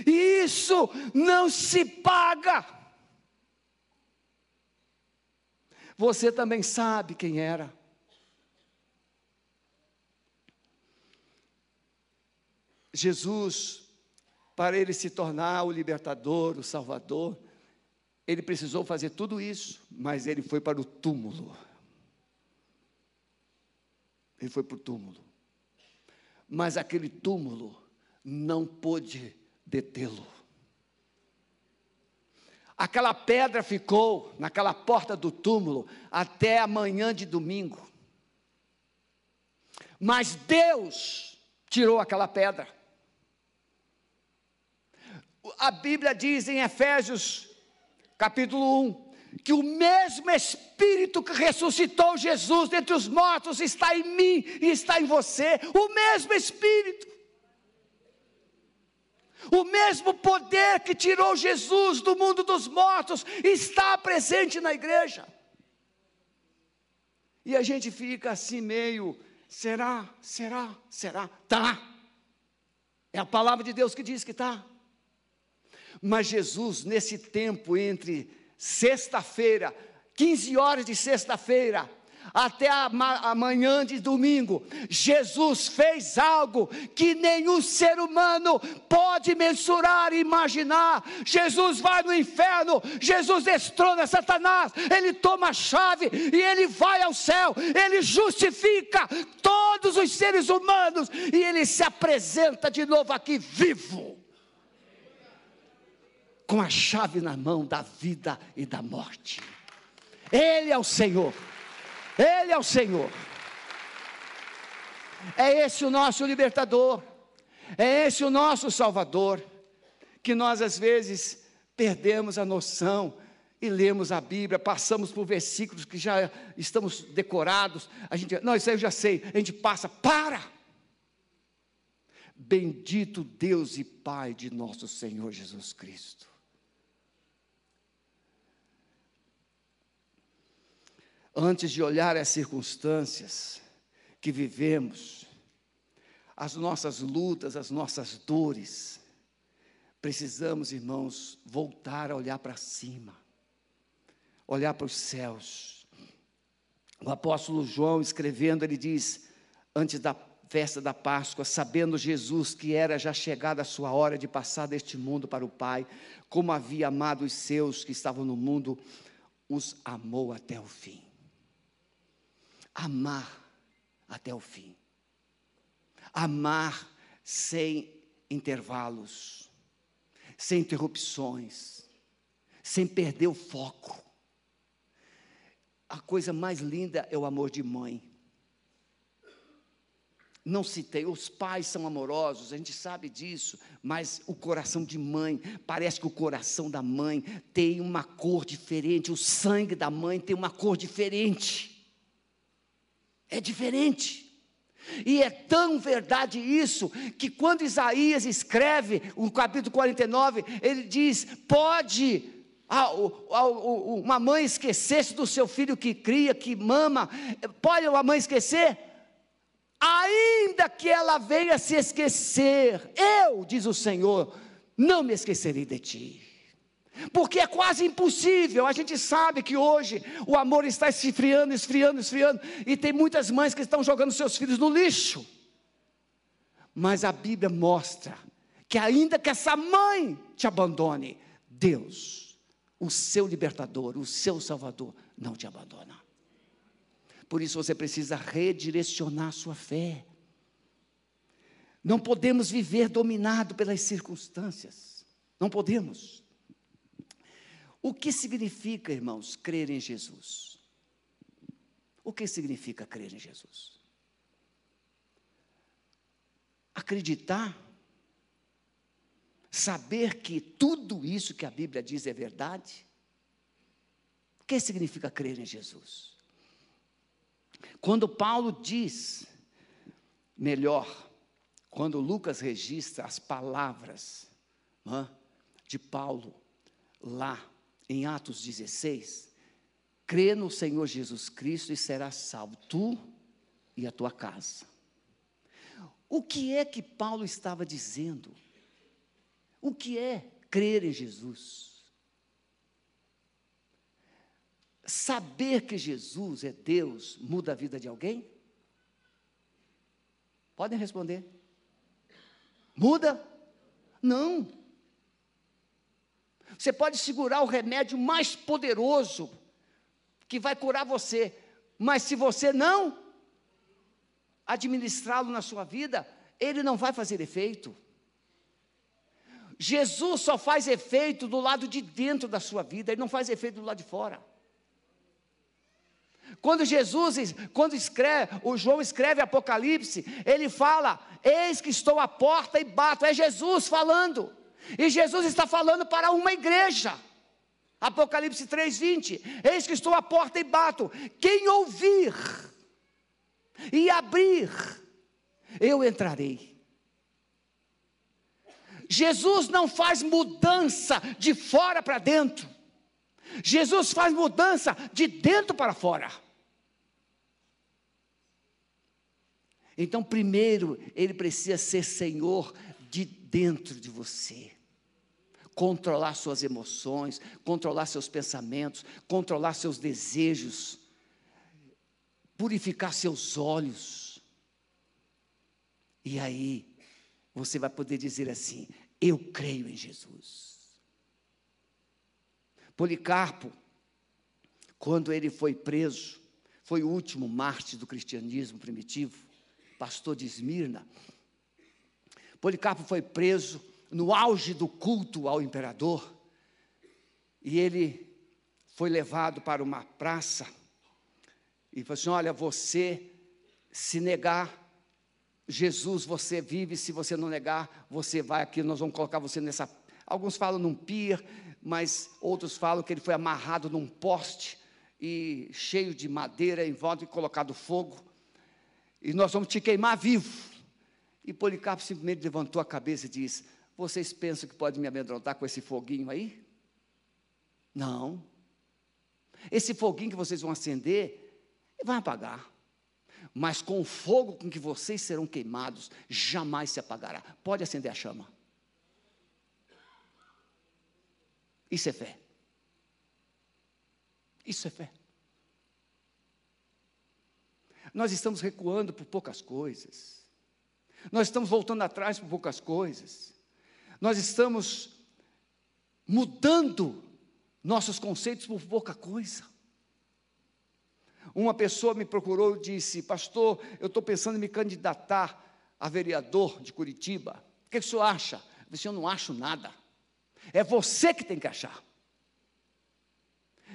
e isso não se paga. Você também sabe quem era. Jesus, para ele se tornar o libertador, o salvador, ele precisou fazer tudo isso, mas ele foi para o túmulo. Ele foi para o túmulo. Mas aquele túmulo não pôde detê-lo. Aquela pedra ficou naquela porta do túmulo até a manhã de domingo. Mas Deus tirou aquela pedra a Bíblia diz em Efésios, capítulo 1, que o mesmo Espírito que ressuscitou Jesus dentre os mortos está em mim e está em você, o mesmo Espírito. O mesmo poder que tirou Jesus do mundo dos mortos está presente na igreja. E a gente fica assim meio, será, será, será? Tá. É a palavra de Deus que diz que tá. Mas Jesus, nesse tempo entre sexta-feira, 15 horas de sexta-feira, até a manhã de domingo, Jesus fez algo que nenhum ser humano pode mensurar e imaginar. Jesus vai no inferno, Jesus destrona Satanás, ele toma a chave e ele vai ao céu, ele justifica todos os seres humanos e ele se apresenta de novo aqui vivo com a chave na mão da vida e da morte. Ele é o Senhor. Ele é o Senhor. É esse o nosso libertador. É esse o nosso salvador. Que nós às vezes perdemos a noção e lemos a Bíblia, passamos por versículos que já estamos decorados. A gente, não, isso aí eu já sei. A gente passa, para. Bendito Deus e Pai de nosso Senhor Jesus Cristo. Antes de olhar as circunstâncias que vivemos, as nossas lutas, as nossas dores, precisamos, irmãos, voltar a olhar para cima, olhar para os céus. O apóstolo João, escrevendo, ele diz, antes da festa da Páscoa, sabendo Jesus que era já chegada a sua hora de passar deste mundo para o Pai, como havia amado os seus que estavam no mundo, os amou até o fim amar até o fim. Amar sem intervalos, sem interrupções, sem perder o foco. A coisa mais linda é o amor de mãe. Não citei, os pais são amorosos, a gente sabe disso, mas o coração de mãe, parece que o coração da mãe tem uma cor diferente, o sangue da mãe tem uma cor diferente. É diferente. E é tão verdade isso, que quando Isaías escreve o capítulo 49, ele diz: pode a, a, uma mãe esquecer-se do seu filho que cria, que mama, pode uma mãe esquecer? Ainda que ela venha se esquecer, eu, diz o Senhor, não me esquecerei de ti. Porque é quase impossível. A gente sabe que hoje o amor está esfriando, esfriando, esfriando. E tem muitas mães que estão jogando seus filhos no lixo. Mas a Bíblia mostra que, ainda que essa mãe te abandone, Deus, o seu libertador, o seu salvador, não te abandona. Por isso você precisa redirecionar sua fé. Não podemos viver dominado pelas circunstâncias. Não podemos. O que significa, irmãos, crer em Jesus? O que significa crer em Jesus? Acreditar, saber que tudo isso que a Bíblia diz é verdade. O que significa crer em Jesus? Quando Paulo diz, melhor, quando Lucas registra as palavras de Paulo lá em Atos 16, crê no Senhor Jesus Cristo e serás salvo, tu e a tua casa. O que é que Paulo estava dizendo? O que é crer em Jesus? Saber que Jesus é Deus muda a vida de alguém? Podem responder. Muda? Não. Você pode segurar o remédio mais poderoso que vai curar você, mas se você não administrá-lo na sua vida, ele não vai fazer efeito. Jesus só faz efeito do lado de dentro da sua vida, ele não faz efeito do lado de fora. Quando Jesus, quando escreve, o João escreve Apocalipse, ele fala: Eis que estou à porta e bato. É Jesus falando. E Jesus está falando para uma igreja. Apocalipse 3:20. Eis que estou à porta e bato. Quem ouvir e abrir, eu entrarei. Jesus não faz mudança de fora para dentro. Jesus faz mudança de dentro para fora. Então, primeiro, ele precisa ser Senhor dentro de você. Controlar suas emoções, controlar seus pensamentos, controlar seus desejos, purificar seus olhos. E aí, você vai poder dizer assim: Eu creio em Jesus. Policarpo, quando ele foi preso, foi o último mártir do cristianismo primitivo, pastor de Esmirna. Policarpo foi preso no auge do culto ao imperador, e ele foi levado para uma praça, e falou assim: Olha, você se negar Jesus, você vive, se você não negar, você vai aqui, nós vamos colocar você nessa. Alguns falam num pier, mas outros falam que ele foi amarrado num poste e cheio de madeira em volta e colocado fogo. E nós vamos te queimar vivo. E Policarpo simplesmente levantou a cabeça e disse: Vocês pensam que pode me amedrontar com esse foguinho aí? Não. Esse foguinho que vocês vão acender, vai apagar. Mas com o fogo com que vocês serão queimados, jamais se apagará. Pode acender a chama. Isso é fé. Isso é fé. Nós estamos recuando por poucas coisas. Nós estamos voltando atrás por poucas coisas. Nós estamos mudando nossos conceitos por pouca coisa. Uma pessoa me procurou e disse: Pastor, eu estou pensando em me candidatar a vereador de Curitiba. O que, o senhor acha? Eu disse: Eu não acho nada. É você que tem que achar.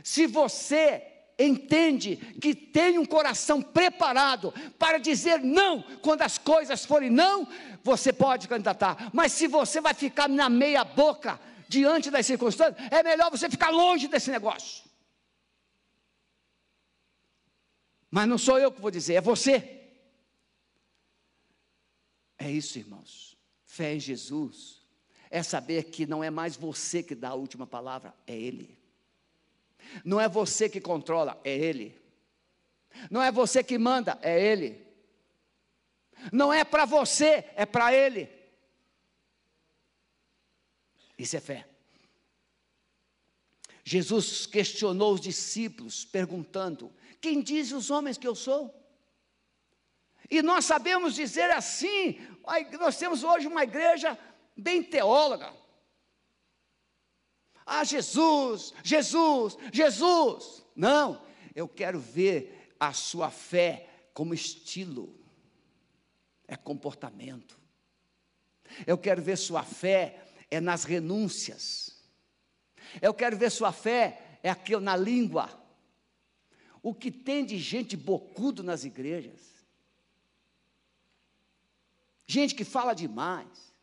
Se você entende que tem um coração preparado para dizer não quando as coisas forem não, você pode candidatar. Mas se você vai ficar na meia boca diante das circunstâncias, é melhor você ficar longe desse negócio. Mas não sou eu que vou dizer, é você. É isso, irmãos. Fé em Jesus é saber que não é mais você que dá a última palavra, é Ele. Não é você que controla, é Ele. Não é você que manda, é Ele. Não é para você, é para Ele. Isso é fé. Jesus questionou os discípulos, perguntando: Quem diz os homens que eu sou? E nós sabemos dizer assim, nós temos hoje uma igreja bem teóloga. Ah, Jesus, Jesus, Jesus. Não, eu quero ver a sua fé como estilo, é comportamento. Eu quero ver sua fé é nas renúncias. Eu quero ver sua fé é aqui na língua. O que tem de gente bocudo nas igrejas? Gente que fala demais.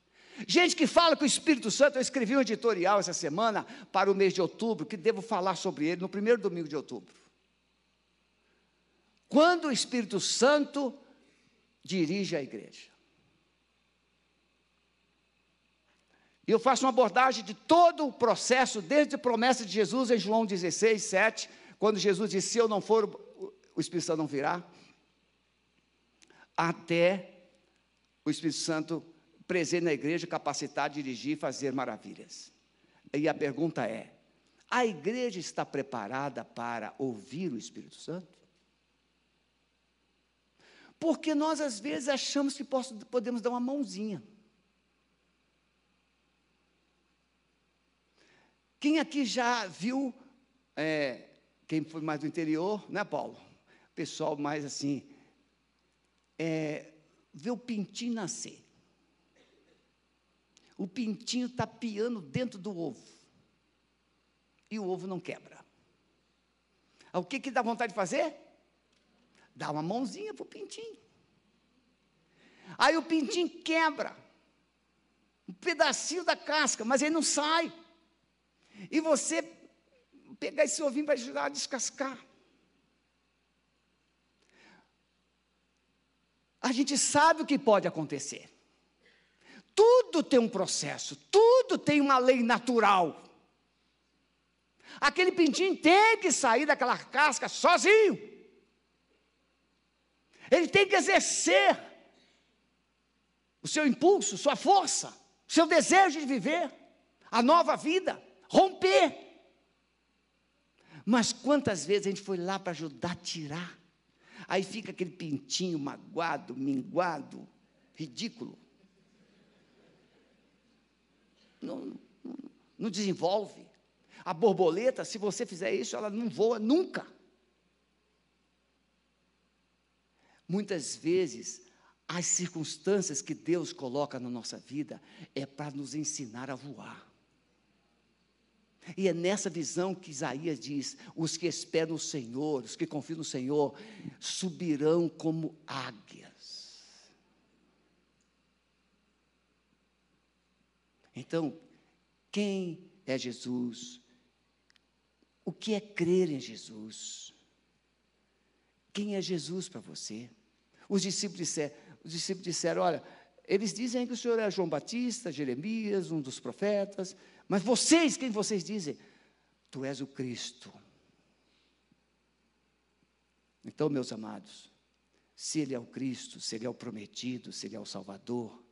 Gente que fala que o Espírito Santo, eu escrevi um editorial essa semana para o mês de outubro, que devo falar sobre ele no primeiro domingo de outubro. Quando o Espírito Santo dirige a igreja. E eu faço uma abordagem de todo o processo, desde a promessa de Jesus em João 16, 7, quando Jesus disse: Se eu não for, o Espírito Santo não virá, até o Espírito Santo presente na igreja, capacitar, dirigir fazer maravilhas. E a pergunta é: a igreja está preparada para ouvir o Espírito Santo? Porque nós, às vezes, achamos que podemos dar uma mãozinha. Quem aqui já viu, é, quem foi mais do interior, né, Paulo? Pessoal mais assim, é, vê o pintinho nascer. O pintinho está piando dentro do ovo. E o ovo não quebra. O que, que dá vontade de fazer? Dá uma mãozinha para o pintinho. Aí o pintinho quebra. Um pedacinho da casca, mas ele não sai. E você pegar esse ovinho para ajudar a descascar. A gente sabe o que pode acontecer. Tudo tem um processo, tudo tem uma lei natural. Aquele pintinho tem que sair daquela casca sozinho. Ele tem que exercer o seu impulso, sua força, seu desejo de viver, a nova vida romper. Mas quantas vezes a gente foi lá para ajudar a tirar? Aí fica aquele pintinho magoado, minguado, ridículo. Não, não, desenvolve. A borboleta, se você fizer isso, ela não voa nunca. Muitas vezes, as circunstâncias que Deus coloca na nossa vida é para nos ensinar a voar. E é nessa visão que Isaías diz: os que esperam no Senhor, os que confiam no Senhor, subirão como águias. Então, quem é Jesus? O que é crer em Jesus? Quem é Jesus para você? Os discípulos disseram, os discípulos disseram: olha, eles dizem que o Senhor é João Batista, Jeremias, um dos profetas. Mas vocês, quem vocês dizem? Tu és o Cristo. Então, meus amados, se Ele é o Cristo, se Ele é o prometido, se Ele é o Salvador,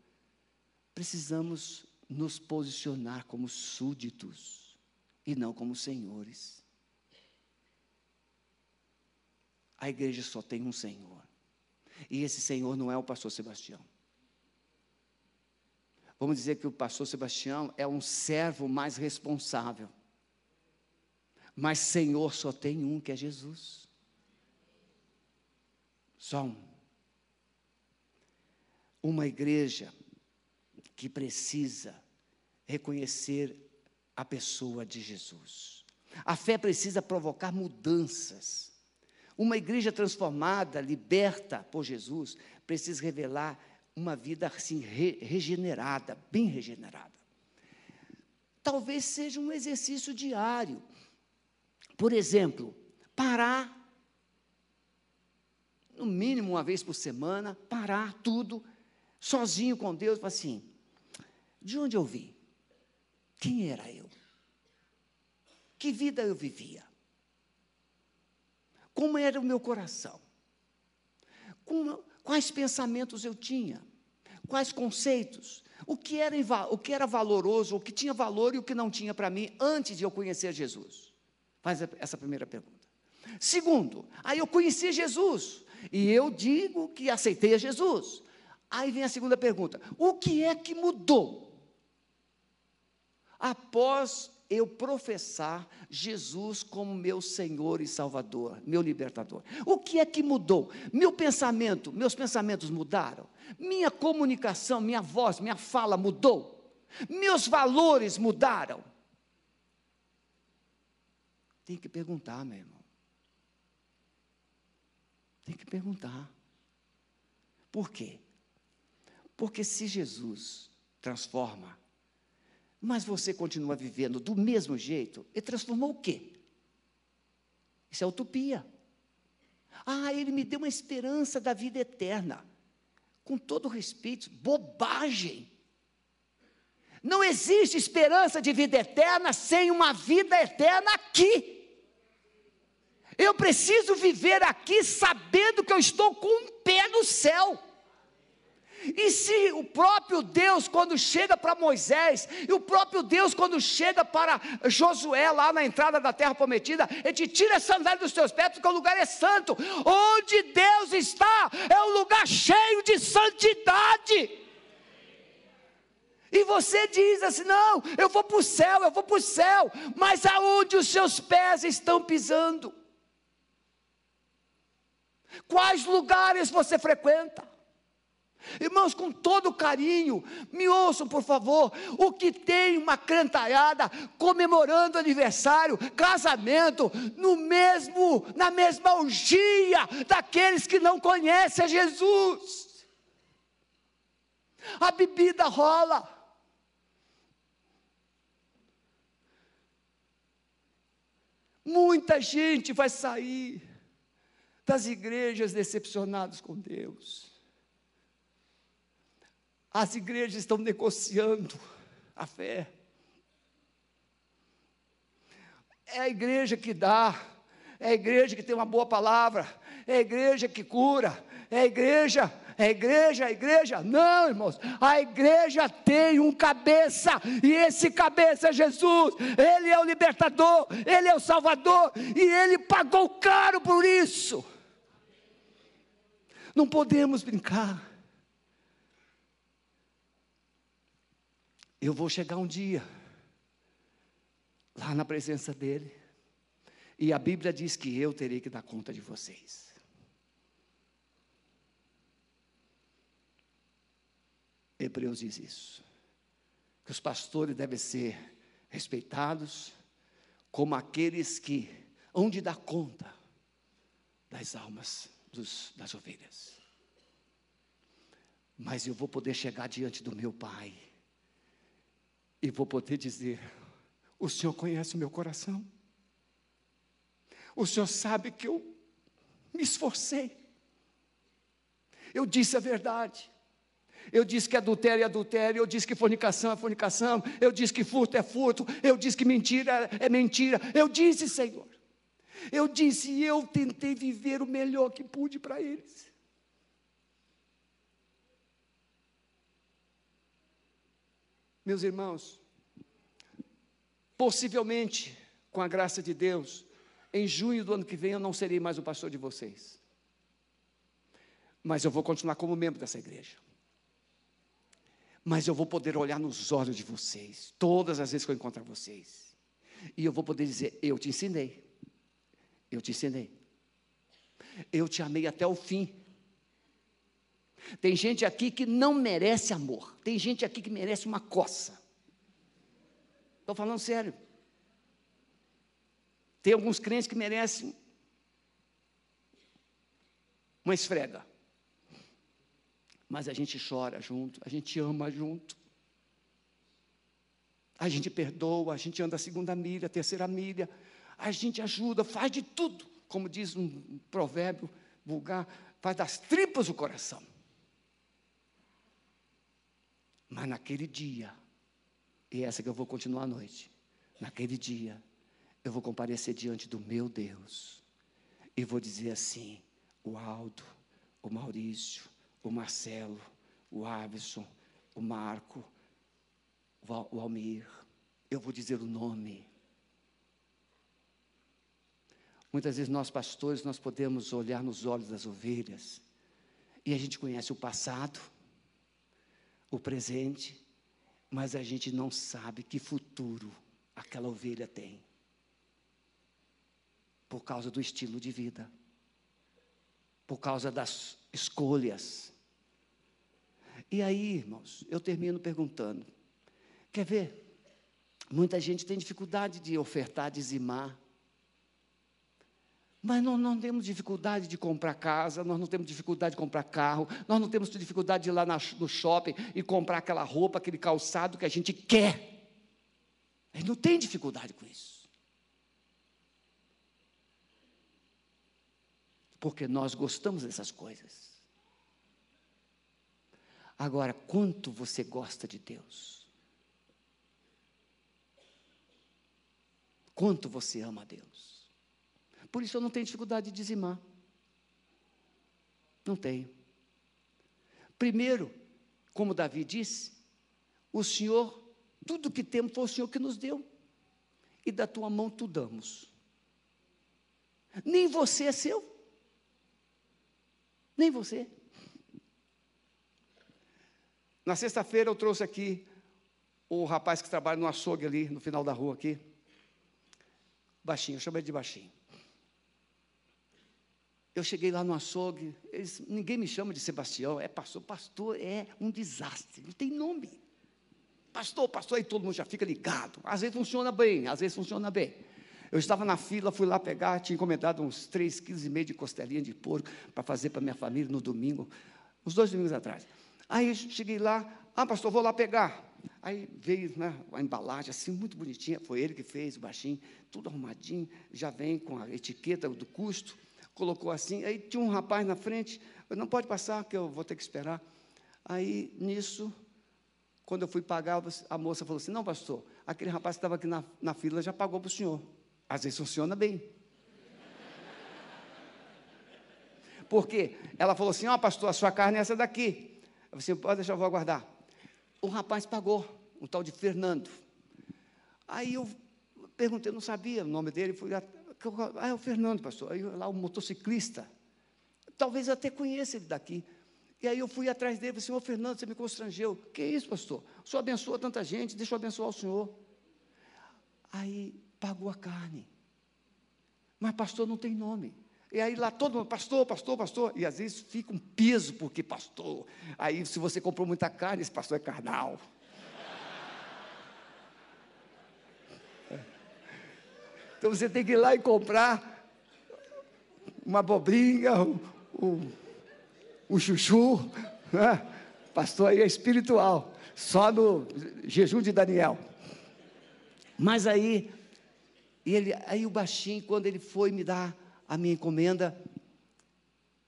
precisamos nos posicionar como súditos e não como senhores. A igreja só tem um Senhor. E esse Senhor não é o pastor Sebastião. Vamos dizer que o pastor Sebastião é um servo mais responsável. Mas Senhor só tem um, que é Jesus. Só um. Uma igreja que precisa reconhecer a pessoa de Jesus. A fé precisa provocar mudanças. Uma igreja transformada, liberta por Jesus, precisa revelar uma vida assim re, regenerada, bem regenerada. Talvez seja um exercício diário. Por exemplo, parar, no mínimo uma vez por semana, parar tudo, sozinho com Deus, assim: de onde eu vim? Quem era eu? Que vida eu vivia? Como era o meu coração? Como, Quais pensamentos eu tinha? Quais conceitos? O que, era, o que era valoroso, o que tinha valor e o que não tinha para mim antes de eu conhecer Jesus? Faz essa primeira pergunta. Segundo, aí eu conheci Jesus e eu digo que aceitei a Jesus. Aí vem a segunda pergunta: o que é que mudou após eu professar Jesus como meu Senhor e Salvador, meu libertador? O que é que mudou? Meu pensamento, meus pensamentos mudaram? Minha comunicação, minha voz, minha fala mudou? Meus valores mudaram? Tem que perguntar, meu irmão. Tem que perguntar. Por quê? Porque se Jesus transforma, mas você continua vivendo do mesmo jeito, ele transformou o quê? Isso é utopia. Ah, ele me deu uma esperança da vida eterna. Com todo respeito, bobagem. Não existe esperança de vida eterna sem uma vida eterna aqui. Eu preciso viver aqui sabendo que eu estou com um pé no céu. E se o próprio Deus, quando chega para Moisés, e o próprio Deus, quando chega para Josué, lá na entrada da terra prometida, ele te tira a sandália dos teus pés, porque o lugar é santo. Onde Deus está, é um lugar cheio de santidade. E você diz assim: não, eu vou para o céu, eu vou para o céu, mas aonde os seus pés estão pisando? Quais lugares você frequenta? Irmãos, com todo carinho, me ouçam por favor. O que tem uma cantalhada comemorando aniversário, casamento, no mesmo, na mesma orgia daqueles que não conhecem a Jesus. A bebida rola. Muita gente vai sair das igrejas decepcionadas com Deus. As igrejas estão negociando a fé. É a igreja que dá, é a igreja que tem uma boa palavra, é a igreja que cura, é a igreja, é a igreja, é a igreja. Não, irmãos, a igreja tem um cabeça, e esse cabeça é Jesus, ele é o libertador, ele é o salvador, e ele pagou caro por isso. Não podemos brincar. Eu vou chegar um dia lá na presença dele, e a Bíblia diz que eu terei que dar conta de vocês. Hebreus diz isso. Que os pastores devem ser respeitados como aqueles que hão de dar conta das almas dos, das ovelhas. Mas eu vou poder chegar diante do meu Pai e vou poder dizer: O Senhor conhece o meu coração. O Senhor sabe que eu me esforcei. Eu disse a verdade. Eu disse que adultério é adultério, eu disse que fornicação é fornicação, eu disse que furto é furto, eu disse que mentira é mentira. Eu disse, Senhor. Eu disse, e eu tentei viver o melhor que pude para eles. Meus irmãos, possivelmente, com a graça de Deus, em junho do ano que vem eu não serei mais o pastor de vocês. Mas eu vou continuar como membro dessa igreja. Mas eu vou poder olhar nos olhos de vocês, todas as vezes que eu encontrar vocês. E eu vou poder dizer: Eu te ensinei. Eu te ensinei. Eu te amei até o fim. Tem gente aqui que não merece amor. Tem gente aqui que merece uma coça. Estou falando sério. Tem alguns crentes que merecem uma esfrega. Mas a gente chora junto, a gente ama junto. A gente perdoa, a gente anda a segunda milha, a terceira milha, a gente ajuda, faz de tudo, como diz um provérbio vulgar, faz das tripas o coração. Mas naquele dia, e essa que eu vou continuar à noite, naquele dia, eu vou comparecer diante do meu Deus e vou dizer assim: o Aldo, o Maurício, o Marcelo, o Avison, o Marco, o Almir, eu vou dizer o nome. Muitas vezes nós pastores nós podemos olhar nos olhos das ovelhas e a gente conhece o passado, o presente, mas a gente não sabe que futuro aquela ovelha tem. Por causa do estilo de vida, por causa das escolhas. E aí, irmãos, eu termino perguntando: quer ver? Muita gente tem dificuldade de ofertar, dizimar. Mas nós não temos dificuldade de comprar casa, nós não temos dificuldade de comprar carro, nós não temos dificuldade de ir lá no shopping e comprar aquela roupa, aquele calçado que a gente quer. Gente não tem dificuldade com isso. Porque nós gostamos dessas coisas. Agora, quanto você gosta de Deus? Quanto você ama a Deus? Por isso eu não tenho dificuldade de dizimar. Não tenho. Primeiro, como Davi disse, o Senhor, tudo que temos foi o Senhor que nos deu. E da tua mão tu damos. Nem você é seu. Nem você. Na sexta-feira eu trouxe aqui o rapaz que trabalha no açougue ali, no final da rua aqui. Baixinho, eu chamo ele de baixinho. Eu cheguei lá no açougue, eles, ninguém me chama de Sebastião, é pastor, pastor é um desastre, não tem nome. Pastor, pastor, aí todo mundo já fica ligado. Às vezes funciona bem, às vezes funciona bem. Eu estava na fila, fui lá pegar, tinha encomendado uns 3,5 kg de costelinha de porco para fazer para minha família no domingo, uns dois domingos atrás. Aí cheguei lá, ah, pastor, vou lá pegar. Aí veio né, a embalagem assim, muito bonitinha, foi ele que fez, o baixinho, tudo arrumadinho, já vem com a etiqueta do custo colocou assim. Aí tinha um rapaz na frente, eu não pode passar, que eu vou ter que esperar. Aí, nisso, quando eu fui pagar, a moça falou assim: Não, pastor, aquele rapaz que estava aqui na, na fila já pagou para o senhor. Às vezes funciona bem. Porque ela falou assim: Ó, oh, pastor, a sua carne é essa daqui. Eu falei assim: Pode deixar, eu vou aguardar. O rapaz pagou, um tal de Fernando. Aí eu perguntei, não sabia o nome dele, fui ah, é o Fernando, pastor. Aí lá o motociclista. Talvez até conheça ele daqui. E aí eu fui atrás dele falei, senhor Fernando, você me constrangeu. Que isso, pastor? O senhor abençoa tanta gente, deixa eu abençoar o senhor. Aí pagou a carne. Mas pastor não tem nome. E aí lá todo mundo, pastor, pastor, pastor. E às vezes fica um peso, porque pastor. Aí se você comprou muita carne, esse pastor é carnal. Então você tem que ir lá e comprar uma abobrinha, um, um, um chuchu, né? pastor aí é espiritual, só no jejum de Daniel. Mas aí, ele, aí o baixinho, quando ele foi me dar a minha encomenda,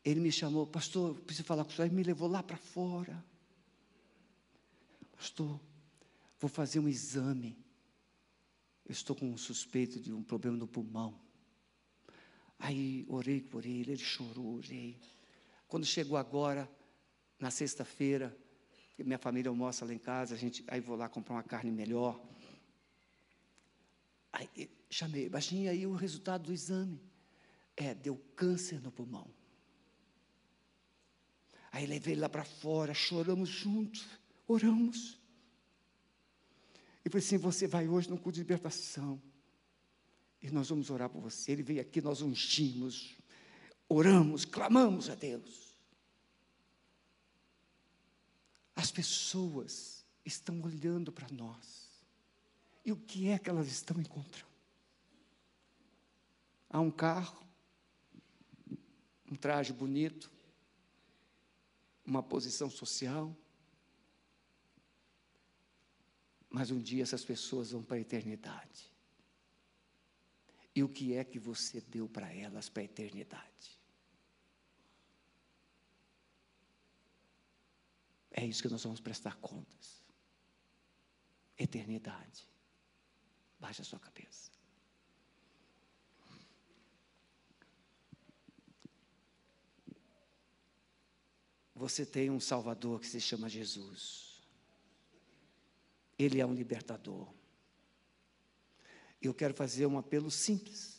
ele me chamou, pastor, eu preciso falar com o senhor, ele me levou lá para fora. Pastor, vou fazer um exame eu estou com um suspeito de um problema no pulmão. Aí orei por ele, ele chorou, orei. Quando chegou agora, na sexta-feira, minha família almoça lá em casa, a gente, aí vou lá comprar uma carne melhor. Aí chamei, baixinho, aí o resultado do exame. É, deu câncer no pulmão. Aí levei ele lá para fora, choramos juntos, oramos. E falei assim: você vai hoje no culto de libertação. E nós vamos orar por você. Ele veio aqui, nós ungimos, oramos, clamamos a Deus. As pessoas estão olhando para nós. E o que é que elas estão encontrando? Há um carro, um traje bonito, uma posição social, Mas um dia essas pessoas vão para a eternidade. E o que é que você deu para elas para a eternidade? É isso que nós vamos prestar contas. Eternidade. Baixa a sua cabeça. Você tem um Salvador que se chama Jesus. Ele é um libertador. Eu quero fazer um apelo simples.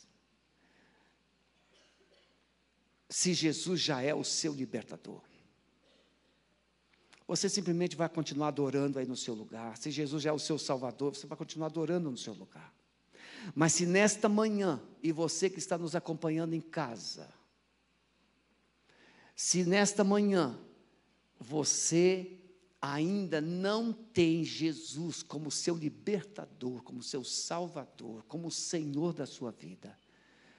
se Jesus já é o seu libertador. Você simplesmente vai continuar adorando aí no seu lugar. Se Jesus já é o seu Salvador, você vai continuar adorando no seu lugar. Mas se nesta manhã, e você que está nos acompanhando em casa, se nesta manhã você ainda não tem Jesus como seu libertador, como seu salvador, como Senhor da sua vida,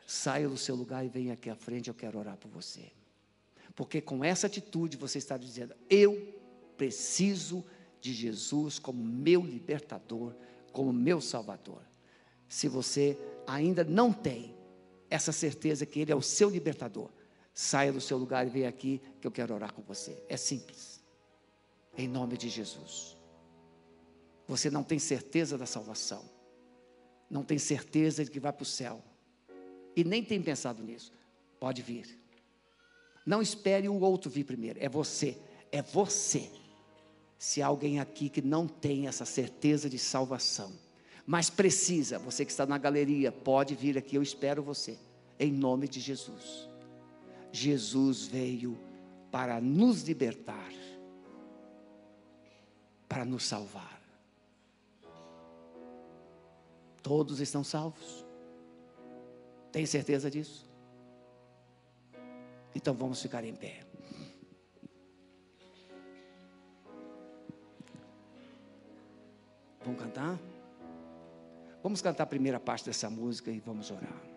saia do seu lugar e venha aqui à frente, eu quero orar por você. Porque com essa atitude você está dizendo: eu preciso de Jesus como meu libertador, como meu salvador. Se você ainda não tem essa certeza que Ele é o seu libertador, saia do seu lugar e venha aqui que eu quero orar com você. É simples. Em nome de Jesus. Você não tem certeza da salvação, não tem certeza de que vai para o céu, e nem tem pensado nisso. Pode vir. Não espere o outro vir primeiro, é você, é você se há alguém aqui que não tem essa certeza de salvação, mas precisa, você que está na galeria, pode vir aqui, eu espero você, em nome de Jesus. Jesus veio para nos libertar, para nos salvar. Todos estão salvos? Tem certeza disso? Então vamos ficar em pé. Vamos cantar? Vamos cantar a primeira parte dessa música e vamos orar.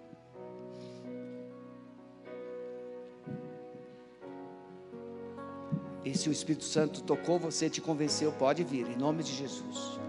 E se o Espírito Santo tocou você, te convenceu, pode vir, em nome de Jesus.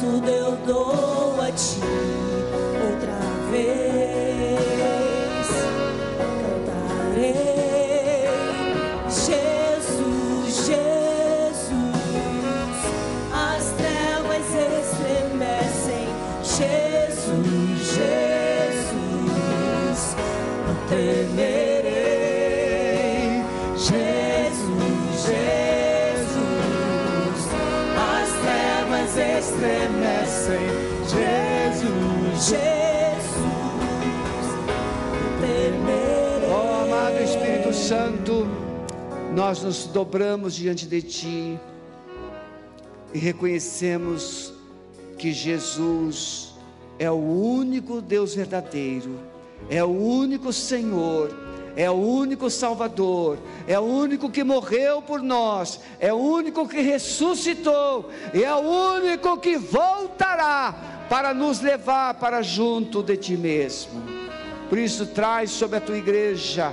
tudo eu dou a ti outra vez. Cantarei, Jesus, Jesus. As trevas estremecem, Jesus, Jesus. Não temer. Nós nos dobramos diante de Ti e reconhecemos que Jesus é o único Deus verdadeiro, é o único Senhor, é o único Salvador, é o único que morreu por nós, é o único que ressuscitou, e é o único que voltará para nos levar para junto de Ti mesmo. Por isso, traz sobre a tua igreja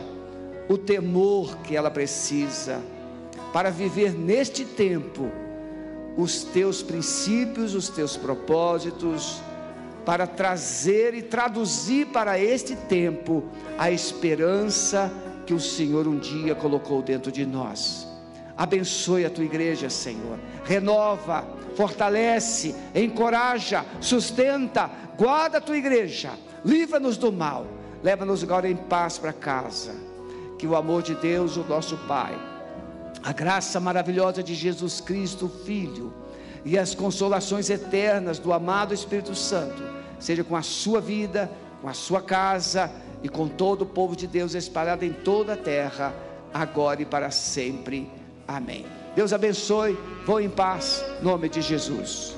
o temor que ela precisa para viver neste tempo os teus princípios, os teus propósitos, para trazer e traduzir para este tempo a esperança que o Senhor um dia colocou dentro de nós. Abençoe a tua igreja, Senhor. Renova, fortalece, encoraja, sustenta, guarda a tua igreja. Livra-nos do mal. Leva-nos agora em paz para casa que o amor de Deus, o nosso Pai, a graça maravilhosa de Jesus Cristo, Filho, e as consolações eternas do amado Espírito Santo, seja com a sua vida com a sua casa e com todo o povo de Deus espalhado em toda a terra, agora e para sempre. Amém. Deus abençoe. Vão em paz, nome de Jesus.